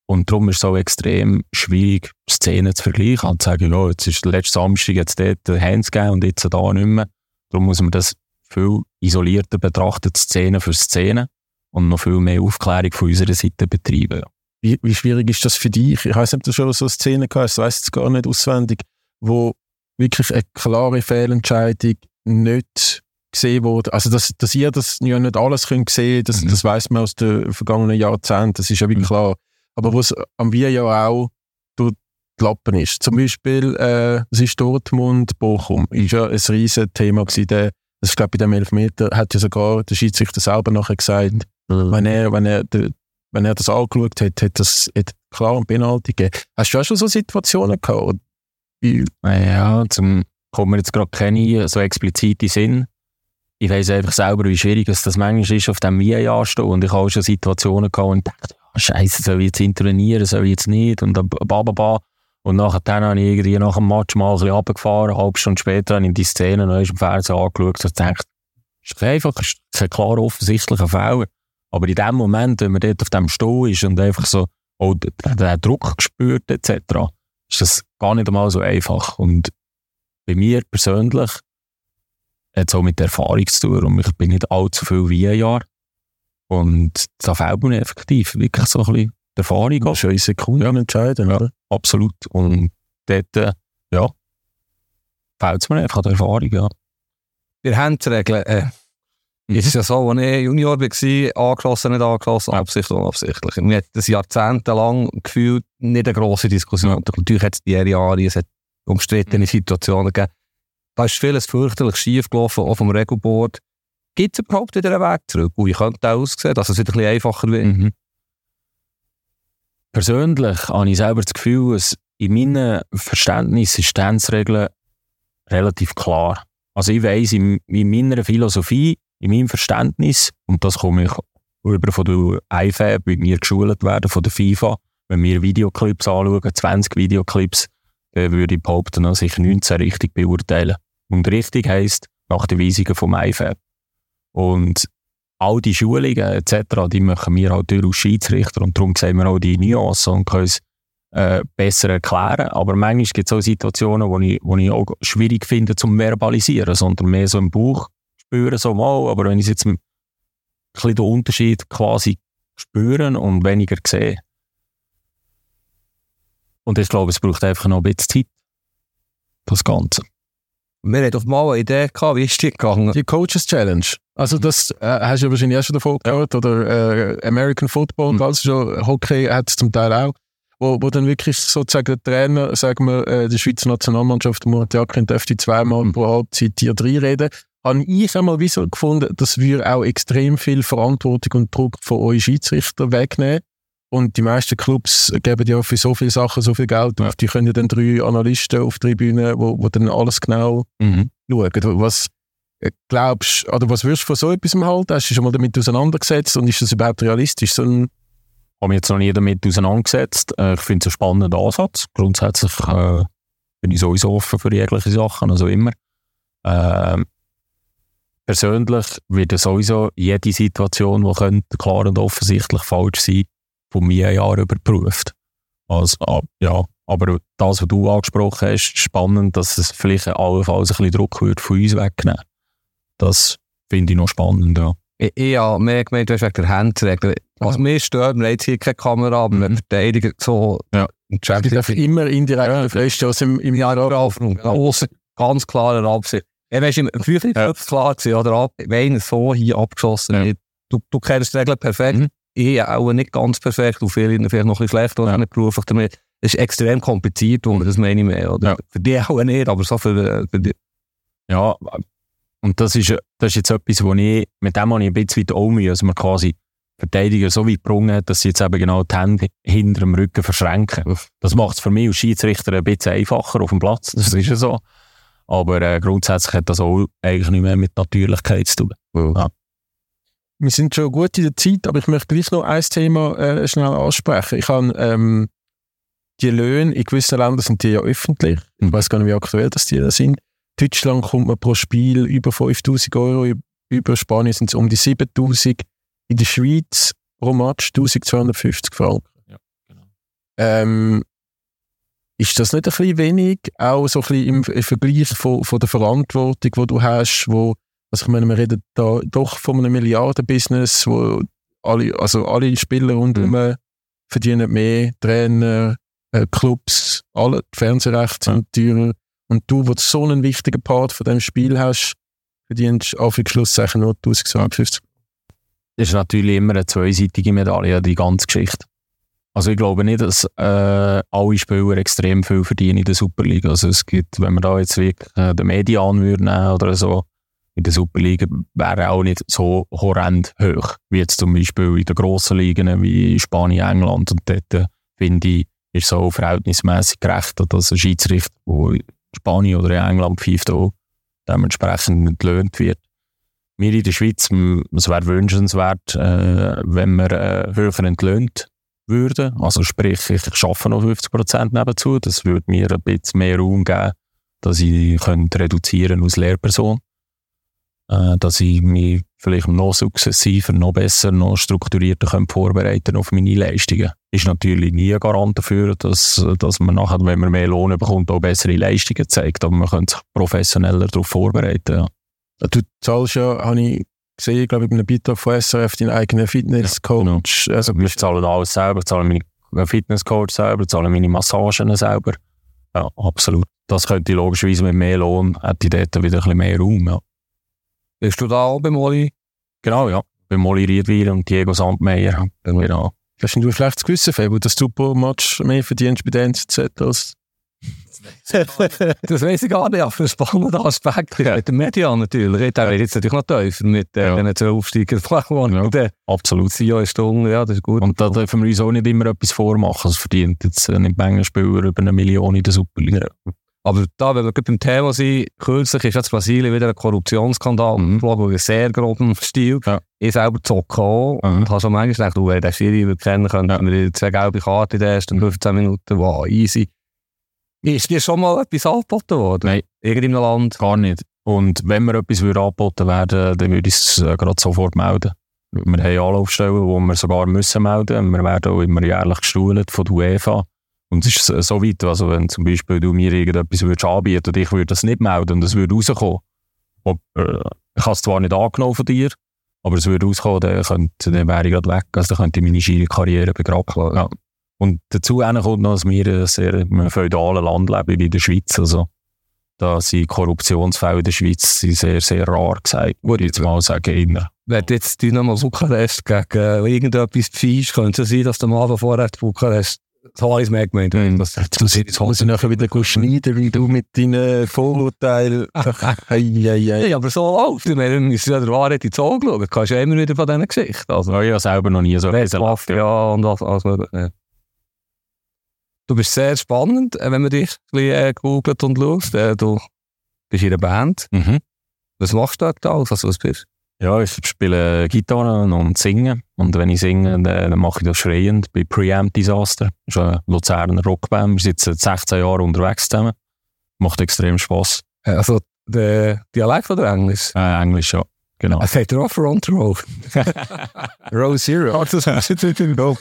Und darum ist es auch extrem schwierig, Szenen zu vergleichen und zu sagen, ja, jetzt ist der letzte Samstag jetzt dort Hands gegeben und jetzt da nicht mehr. Darum muss man das viel isolierter betrachten, Szene für Szene und noch viel mehr Aufklärung von unserer Seite betreiben. Wie, wie schwierig ist das für dich? Ich weiß nicht, ob du schon so Szenen gehabt hast, ich weiss es gar nicht auswendig, wo wirklich eine klare Fehlentscheidung nicht gesehen wurde. Also, dass, dass ihr das ja nicht alles könnt sehen das, Mhm. das weiß man aus den vergangenen Jahrzehnten, das ist ja wie Mhm. klar. Aber wo es am Wir ja auch durch die Lappen ist. Zum Beispiel, äh, es ist Dortmund-Bochum, ist ja ein riesen Thema gewesen. Der, das ist, glaube ich, bei dem Elfmeter hat ja sogar der Schiedsrichter selber nachher gesagt, wenn er, wenn er, wenn er das angeschaut hat, hat das hat klar einen Penalty gegeben. Hast du auch schon so Situationen gehabt? Ja, zum kommt mir jetzt gerade keine so explizite Sinn. Ich weiss einfach selber, wie schwierig es das manchmal ist, auf dem VAR stehen. Und ich habe auch schon Situationen gehabt und dachte, Scheiße, soll ich jetzt intervenieren, soll ich jetzt nicht? Und dann bababa. Und nachher dann habe ich irgendwie nach dem Match mal ein bisschen runtergefahren. Eine halbe Stunde später habe ich die Szene noch im Fernsehen angeschaut und einfach es ist kein klar offensichtlicher Fehler. Aber in dem Moment, wenn man dort auf dem Stuhl ist und einfach so auch den, Druck gespürt etc., ist das gar nicht einmal so einfach. Und bei mir persönlich es auch mit der Erfahrung zu tun. Und ich bin nicht allzu viel wie ein Jahr. Und da fehlt mir effektiv wirklich so ein bisschen die Erfahrung. Das ist ja in Sekunden entscheiden, Ja. oder? Absolut. Und dort, äh, ja, fehlt es mir einfach an der Erfahrung, ja. Wir Handregeln, äh, es ist ja so, als ich Junior war, angeschlossen, nicht angeschlossen, absichtlich, unabsichtlich. Wir hatten das jahrzehntelang gefühlt nicht eine grosse Diskussion. Natürlich hat es die Jahre, es hat umstrittene Situationen gegeben. Da ist vieles fürchterlich schief gelaufen, auch vom Regelboard. Gibt es überhaupt wieder einen Weg zurück? Und wie könnte der aussehen, dass es wieder ein bisschen einfacher wird? Mhm. Persönlich habe ich selber das Gefühl, dass in meinem Verständnis sind Stänzregeln relativ klar. Also ich weiss, in, in meiner Philosophie, in meinem Verständnis, und das komme ich über von der IFAB, wie wir geschult werden von der FIFA, wenn wir Videoclips anschauen, 20 Videoclips, dann würde ich behaupten, dass ich 19 richtig beurteilen. Und richtig heisst, nach den Weisungen vom IFAB. Und all die Schulungen etc., die machen wir halt durch als Schiedsrichter und darum sehen wir auch die Nuancen und können es äh, besser erklären. Aber manchmal gibt es auch Situationen, wo ich, wo ich auch schwierig finde zum Verbalisieren, sondern mehr so im Bauch spüren, so mal, aber wenn ich jetzt ein bisschen den Unterschied quasi spüren und weniger sehe. Und ich glaube, es braucht einfach noch ein bisschen Zeit. Das Ganze. Wir hatten doch mal eine Idee gehabt, wie ist die gegangen? Die Coaches Challenge. Also das äh, hast du ja wahrscheinlich auch schon davon gehört. Oder äh, American Football, Mhm. also schon Hockey hat es zum Teil auch. Wo, wo dann wirklich sozusagen der Trainer, sagen wir, äh, der Schweizer Nationalmannschaft, der Murat Yakin, dürfte zweimal Mhm. pro Halbzeit hier reinreden. Habe ich einmal wie so gefunden, das würde auch extrem viel Verantwortung und Druck von euch Schiedsrichter wegnehmen. Und die meisten Clubs geben ja für so viele Sachen so viel Geld Ja. auf. Die können dann drei Analysten auf der Tribüne, wo, wo dann alles genau Mhm. schauen. Was glaubst oder was würdest du von so etwas halten? Hast du dich schon mal damit auseinandergesetzt und ist das überhaupt realistisch? So ein, habe mich jetzt noch nie damit auseinandergesetzt. Äh, ich finde es einen spannenden Ansatz. Grundsätzlich äh, bin ich sowieso offen für jegliche Sachen, also immer. Ähm, persönlich wird sowieso jede Situation, die könnte klar und offensichtlich falsch sein, von mir ein Jahr überprüft. Also, ah, ja, aber das, was du angesprochen hast, ist spannend, dass es vielleicht allenfalls ein bisschen Druck wird von uns wegnehmen. Das finde ich noch spannend, ja. Ich, ich habe mehr gemeint, du hast wegen der Handregel. Was mir stört, wir haben jetzt hier keine Kamera, aber wir Mhm. verteidigen so Ja. gibt einfach immer indirekt Freistoß im, im Ja, Strafraum. Aussen ganz klare Absicht. Ja, weißt du, im früher Ja. ja. klar gewesen, oder wenn er so hier abgeschossen Ja. Du, du kennst die Regeln perfekt. Mhm. Ich auch nicht ganz perfekt, und viele vielleicht noch ein bisschen schlecht, oder Ja. nicht beruflich damit. Es ist extrem kompliziert, und das meine ich mehr. Oder? Ja. Für die auch nicht, aber so für, äh, für die. Ja, und das ist, das ist jetzt etwas, wo ich, mit dem habe ich ein bisschen weit Mühe, also man quasi Verteidiger so weit gebrungen hat, dass sie jetzt eben genau die Hände hinter dem Rücken verschränken. Das macht es für mich als Schiedsrichter ein bisschen einfacher auf dem Platz, das ist ja so. Aber äh, grundsätzlich hat das auch eigentlich nicht mehr mit Natürlichkeit zu tun. Ja. Wir sind schon gut in der Zeit, aber ich möchte gleich noch ein Thema äh, schnell ansprechen. Ich habe ähm, die Löhne in gewissen Ländern sind die ja öffentlich. Ich weiß gar nicht, wie aktuell das die da sind. Deutschland kommt man pro Spiel über 5000 Euro, über Spanien sind es um die 7000. In der Schweiz pro Match 1250 Franken. Ja, genau. Ähm, ist das nicht ein bisschen wenig, auch so ein bisschen im, Vergleich von, von der Verantwortung, die du hast, wo, also ich meine, wir reden da doch von einem Milliardenbusiness, wo alle, also alle Spieler rundherum verdienen mehr, Trainer, äh, Clubs, alle, die Fernsehrechte sind teurer. Und du, wo so einen wichtigen Part von dem Spiel hast, verdienst auf Schlusszeichen nur 1250. Das ist natürlich immer eine zweiseitige Medaille, die ganze Geschichte. Also ich glaube nicht, dass äh, alle Spieler extrem viel verdienen in der Superliga. Also es gibt, wenn man da jetzt wirklich äh, den Median würde nehmen oder so, in der Superliga wäre auch nicht so horrend hoch, wie jetzt zum Beispiel in den grossen Ligen wie Spanien, England. Und dort, äh, finde ich, ist so verhältnismäßig gerecht, dass ein Schiedsrichter, der Spanien oder in England pfeift, auch dementsprechend entlöhnt wird. Wir in der Schweiz, es wäre wünschenswert, äh, wenn wir äh, höher entlöhnt würden. Also sprich, ich arbeite noch 50% nebenzu. Das würde mir ein bisschen mehr Raum geben, dass ich könnte reduzieren als Lehrperson. Äh, dass ich mich vielleicht noch sukzessiver, noch besser, noch strukturierter könnte vorbereiten auf meine Leistungen. Ist natürlich nie ein Garant dafür, dass, dass man nachher, wenn man mehr Lohn bekommt, auch bessere Leistungen zeigt. Aber man könnte sich professioneller darauf vorbereiten. Ja. Du zahlst ja, habe ich gesehen, glaube ich, bei einem Beitrag von SRF, deinen eigenen Fitnesscoach. Also, Wir zahlen alles selber, zahlen meine Fitnesscoach selber, zahlen meine Massagen selber. Ja, absolut. Das könnte ich logischerweise mit mehr Lohn, hätte ich dort wieder ein bisschen mehr Raum. Ja. Bist du da auch beim Oli? Genau, ja. Bei Molly Riedweiler und Diego Sandmeier. Genau. hast du vielleicht das Gewissen, Fabio, dass du pro Match mehr verdienst bei der NZZ als... das weiß ich gar nicht, aber ein spannender Aspekt. Ja. Mit den Medien natürlich. Der wird jetzt natürlich noch tiefer mit äh, Ja. den zwei Aufsteigern. Ja. Und der Absolut. CEO ist Stunde, ja, das ist gut. Und da dürfen wir uns auch nicht immer etwas vormachen. Es verdient jetzt äh, nicht Menge Spieler über eine Million in der Superliga. Aber da, wenn wir gerade beim Thema sind, kürzlich ist jetzt Brasilien wieder ein Korruptionsskandal Mhm. aufgeflogen, in sehr grobem Stil. Ja. Ich selber zocke auch Mhm. und habe schon manchmal gedacht, du, wenn der Schiri wir kennen, könnten wir zwei gelbe Karten in den ersten 15 Minuten, wow, easy. Ist dir schon mal etwas angeboten worden? Nein. Irgendeinem Land? Gar nicht. Und wenn mir etwas würde angeboten werden dann würde ich es äh, gerade sofort melden. Wir haben Anlaufstellen, wo wir sogar müssen melden. Wir werden auch immer jährlich gestuhlt von der UEFA. Und es ist so- weit, also wenn zum Beispiel du mir irgendetwas würdest anbieten und ich würde das nicht melden und es würde rauskommen. Ob, äh, ich habe es zwar nicht angenommen von dir, aber es würde rauskommen, dann, könnte, dann wäre ich gerade weg. Also dann könnte ich meine Schiri-Karriere begraben. Ja. Und dazu kommt noch, dass wir in sehr in feudalen Land leben wie in der Schweiz. Also, da sind Korruptionsfälle in der Schweiz sehr, sehr rar gesagt, würde ich jetzt mal sagen. Wenn jetzt Dynamo Bukarest gegen irgendetwas pfeifst, könnte es sein, dass der Mann vorher Bukarest das habe ich mehr gemeint. Mhm. Das, Du musst jetzt muss ich nachher wieder schneiden, weil du mit deinen Vorurteilen. <laughs> Ja, aber so läuft. Ich meine, ist ja der Wahrheit ins Auge schauen. Du kannst ja immer wieder von diesen Geschichten. Also, Ja, ich habe selber noch nie so Buff, ja, und alles mögliche. Ja. Du bist sehr spannend, äh, wenn man dich ein bisschen äh, googelt und schaut. Äh, du bist in einer Band. Mhm. Was machst du da alles? Also, was bist du? Ja, ich spiele Gitarre und singe. Und wenn ich singe, dann, mache ich das schreiend bei Preamp Disaster. Das ist eine Luzerner Rockband. Wir sind seit 16 Jahren unterwegs zusammen. Macht extrem Spass. Äh, Also, der Dialekt oder Englisch? Äh, Englisch, ja. Genau. Sagt er auch Front Row. <laughs> Row Zero. das ist nicht im <laughs>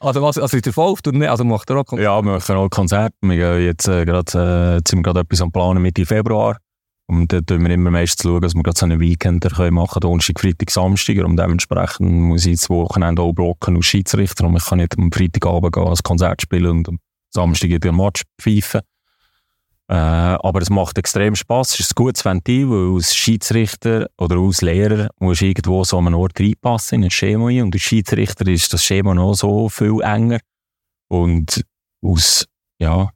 Also, was, also der auf Tournee? Also macht er auch Konzerte? Ja, wir machen auch Konzerte. Wir gehen jetzt äh, gerade, äh, jetzt sind wir gerade etwas am Planen Mitte Februar. Und dort schauen wir immer meistens schauen, dass wir gerade so einen Weekend können machen können, Donnerstag, Freitag, Samstag. Und dementsprechend muss ich das Wochenende auch blocken als Schiedsrichter. Und ich kann nicht am Freitagabend gehen, ein Konzert spielen und am Samstag in den Match pfeifen. Äh, aber es macht extrem Spass. Es ist ein gutes Ventil, weil als Schiedsrichter oder als Lehrer musst du irgendwo so an einen Ort reinpassen, in ein Schema rein. Und als Schiedsrichter ist das Schema noch so viel enger. Und aus, ja,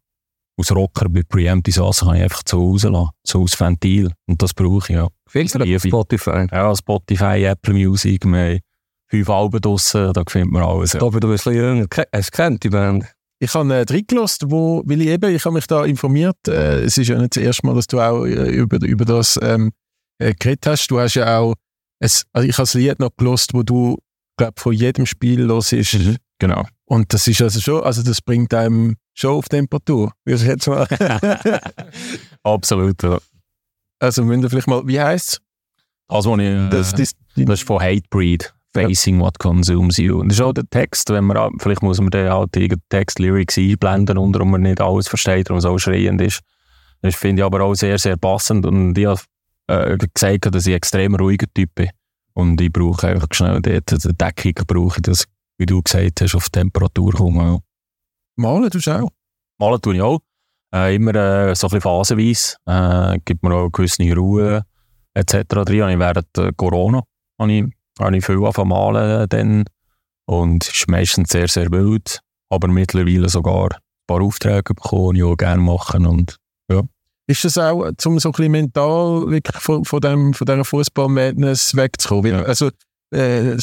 aus Rocker bei Preemptive Sachen kann ich einfach zu Hause lassen, so als Ventil. Und das brauche ich, ja. Findest du Liebe. das Spotify? Ja, Spotify, Apple Music, wir haben fünf Alben draussen, da findet man alles. Ja. Aber du bist ein bisschen jünger. Hast du kennt die Band? Ich habe äh, reingelassen, wo, weil ich eben, ich habe mich da informiert, äh, es ist ja nicht das erste Mal, dass du auch äh, über, über das ähm, äh, geredet hast. Du hast ja auch, es, also ich habe das Lied noch gelost, wo du, glaube von jedem Spiel los ist. Genau. Und das ist also schon, also das bringt einem schon auf Temperatur, würde ich jetzt mal. <laughs> Absolut. Ja. also müssen wir vielleicht mal, wie heisst es? Das, was ich, äh, Das, das, Das ist von Hatebreed. Facing what consumes you. Und das ist auch der Text, wenn man, vielleicht muss man dann halt irgendeinen Text, Lyrics einblenden, unter man nicht alles versteht und es auch schreiend ist. Das finde ich aber auch sehr, sehr passend. Und ich habe äh, gesagt, dass ich ein extrem ruhiger Typ bin. Und ich brauche einfach schnell dort, eine Deckung brauche ich, dass, wie du gesagt hast, auf Temperatur kommen. Ja. Malen tust du auch? Malen tue ich auch. Äh, immer äh, so ein bisschen phasenweise. Äh, gibt mir auch gewisse Ruhe etc. drin. Habe ich während äh, Corona habe ich, habe ich viel angefangen malen dann. Und es ist meistens sehr, sehr wild. Aber mittlerweile sogar ein paar Aufträge bekommen, die ich auch gerne machen. Und Ist das auch, um so ein bisschen mental wirklich von, von, dem, von dieser Fußball-Madness wegzukommen? Ja. Also, äh,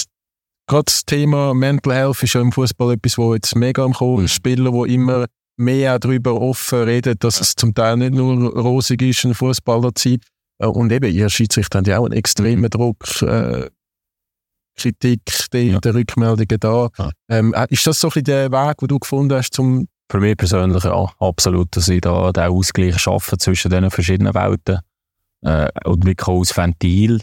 gerade das Thema Mental Health ist ja im Fußball etwas, wo jetzt mega am Kommen Mhm. ist. Spieler, die immer mehr darüber offen reden, dass es zum Teil nicht nur rosig ist, ein Fußballer zu sein. Äh, Und eben, ihr Schiedsrichter haben ja auch einen extremen Druck, äh, Kritik, die, Ja. der Rückmeldungen da. Ja. Ähm, äh, ist das so ein bisschen der Weg, den du gefunden hast, zum für mich persönlich ja, absolut, dass ich da den Ausgleich schaffe zwischen diesen verschiedenen Welten. Äh, und wirklich auch als Ventil.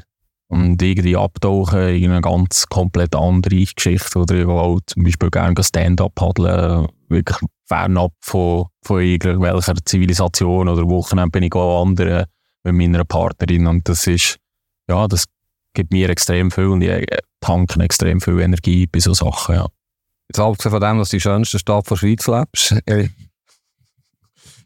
Und irgendwie abtauchen in eine ganz komplett andere Geschichte. Oder ich will zum Beispiel gerne Stand-up paddeln. Wirklich fernab von, von irgendwelcher Zivilisation. Oder Wochenende bin ich auch anderen mit meiner Partnerin. Und das ist, ja, das gibt mir extrem viel. Und ich äh, tanke extrem viel Energie bei so Sachen, ja. Jetzt abgesehen von dem, dass du in der schönsten Stadt der Schweiz lebst. <laughs>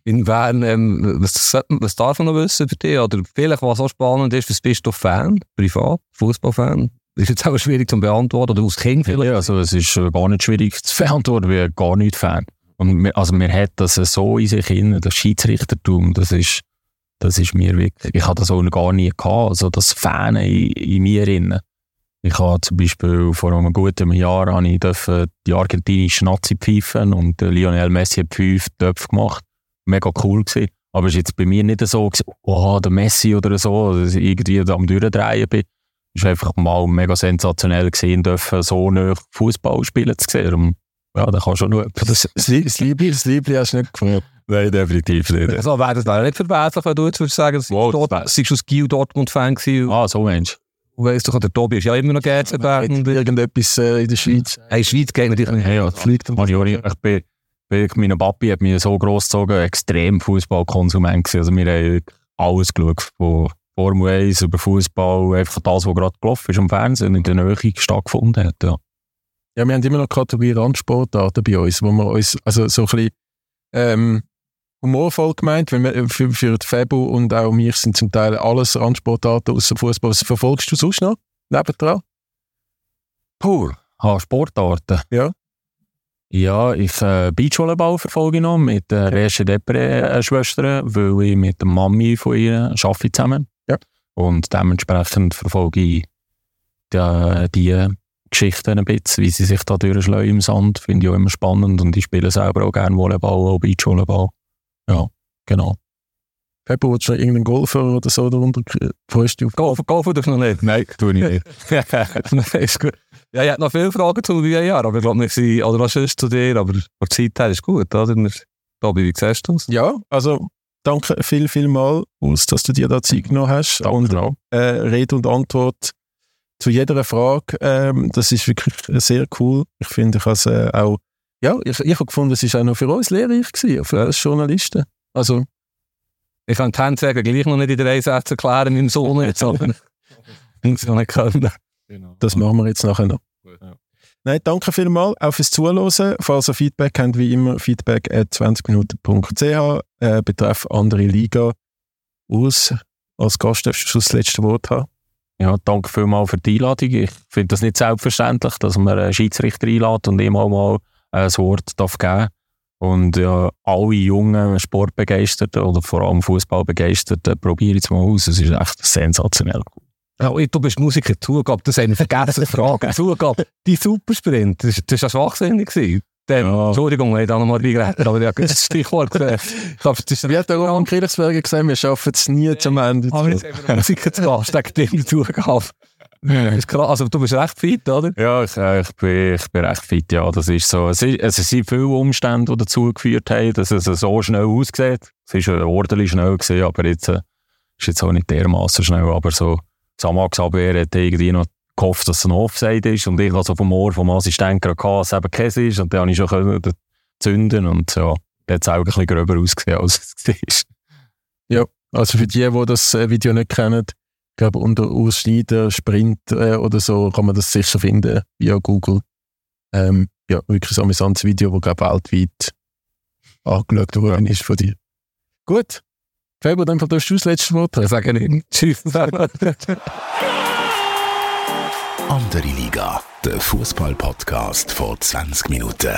äh, In Bern, ähm, was, was darf man noch wissen für dich? Oder vielleicht, was auch spannend ist, was bist du Fan, privat, Fußballfan? Ist jetzt auch schwierig zu beantworten, oder aus Kind vielleicht? Ja, also es ist äh, gar nicht schwierig zu beantworten, bin gar nicht Fan. Und mir, also mir hat das so in sich hin, das Schiedsrichtertum, das ist, das ist mir wirklich, ich hatte das auch gar nie gehabt, also das Fan in, in mir drin. Ich habe zum Beispiel vor einem guten Jahr ich die argentinische Nazi pfeifen und der Lionel Messi hat fünf Töpfe gemacht. Mega cool gewesen. Aber es ist jetzt bei mir nicht so, oh, der Messi oder so, dass ich irgendwie am Durchdrehen bin. Es war einfach mal mega sensationell gesehen, dürfen so nah Fußball spielen zu sehen. Und ja, da kann schon noch etwas. das, das, Lie- das Liebling, hast du nicht gefunden. Nein, definitiv nicht. Also, wäre das nicht verwerflich, wenn du jetzt würdest sagen, dass Wow, du das dort, seist du aus Gil Dortmund-Fan gewesen. Ah, so Mensch. Und weißt du, der Tobi ist ja immer noch GC-Bern. Und Irgendetwas äh, in der Schweiz. hey, Schweiz geht natürlich nicht. Ja, ja, das fliegt Ich bin, mein Papi hat mich so großgezogen, extrem Fußballkonsument. Also wir haben alles geschaut, von Formel 1 über Fußball, einfach das, was gerade gelaufen ist am Fernsehen und in der Nähe stattgefunden hat. Ja. Ja, wir haben immer noch Kategorie Randsportarten bei uns, wo wir uns, also so ein bisschen, ähm, humorvoll gemeint, weil wir, für, für die Fabo und auch mich sind zum Teil alles Randsportarten außer Fußball. Was verfolgst du sonst noch? Nebendran? Puh, ah, Sportarten. Ja. Ja, ich äh, Beachvolleyball verfolge noch mit der Resche Depre-Schwester, weil ich mit der Mami von ihr arbeite zusammen. Ja. Und dementsprechend verfolge ich die, die Geschichten ein bisschen, wie sie sich da durchschlagen im Sand. Finde ich auch immer spannend und ich spiele selber auch gerne Volleyball, auch Beachvolleyball. Ja, genau. Febo, willst du noch irgendeinen Golfer oder so darunter freust du darfst du noch nicht. Nein, tue ich nicht. <laughs> <laughs> Nein, ist gut. Ja, ich hätte noch viele Fragen zum VAR, aber ich glaube, wir sind, oder was ist zu dir, aber von der Zeit her ist gut, oder? Wir, Tobi, wie siehst du das? Ja, also danke viel, viel mal, aus, dass du dir da Zeit genommen hast. Danke und auch. äh, Rede und Antwort zu jeder Frage. Ähm, das ist wirklich sehr cool. Ich finde, ich habe es äh, auch, ja, ich, ich habe gefunden, es ist auch noch für uns lehrreich gewesen, für uns Journalisten. Also, Ich kann die Handsäge gleich noch nicht in drei Sätzen erklären, meinem Sohn jetzt, aber ich noch nicht können. Das machen wir jetzt nachher noch. Ja. Nein, danke vielmals auch fürs Zuhören. Falls ihr Feedback habt, wie immer, feedback at 20minuten.ch äh, betreff andere Liga. Aus, als Gast darfst du das letzte Wort haben. Ja, danke vielmals für die Einladung. Ich finde das nicht selbstverständlich, dass man einen Schiedsrichter einlädt und ihm auch mal ein Wort darf geben Und ja, alle jungen Sportbegeisterten oder vor allem Fußballbegeisterten, probieren es mal aus. Es ist echt sensationell. Ja, du bist Musiker, Zugabe, das haben wir vergessen zu fragen. <laughs> Zugabe, die Supersprint, das, war ja schwachsinnig. Dann, Ja. Entschuldigung, ich habe da nochmal reingeredet, aber ich habe das Stichwort gesehen. Ich glaube, das Wie hat der Roman Kirchsberger gesagt, wir schaffen es nie zum Ende. Aber jetzt haben wir Musiker zu Gast, gegen den Zugabe. Ist krass, also du bist recht fit, oder? Ja, ich, ich, bin, ich bin recht fit, ja. Das ist so. Es, ist, es sind viele Umstände, die dazu geführt haben, dass es so schnell aussieht. Es war ordentlich schnell, gewesen, aber jetzt äh, ist jetzt auch nicht dermaßen schnell. Aber so, Samax Abwehr hat irgendwie noch gehofft, dass es ein Offside ist. Und ich hatte so vom Ohr vom Assistenten gerade gehabt, dass es eben Käse ist. Und dann habe ich schon können den zünden und ja, dann hat es auch ein bisschen gröber ausgesehen, als es <laughs> war. Also für die, die das äh, Video nicht kennen, ich glaube unter Urs Schneider, Sprint äh, oder so kann man das sicher finden via Google. Ähm, ja, wirklich ein amüsantes Video, das glaube weltweit angeschaut worden ist von dir. Gut. Fabio, dann darfst du das letzte Wort haben. Sage nicht. Tschüss. Andere Liga, der Fußball-Podcast vor 20 Minuten.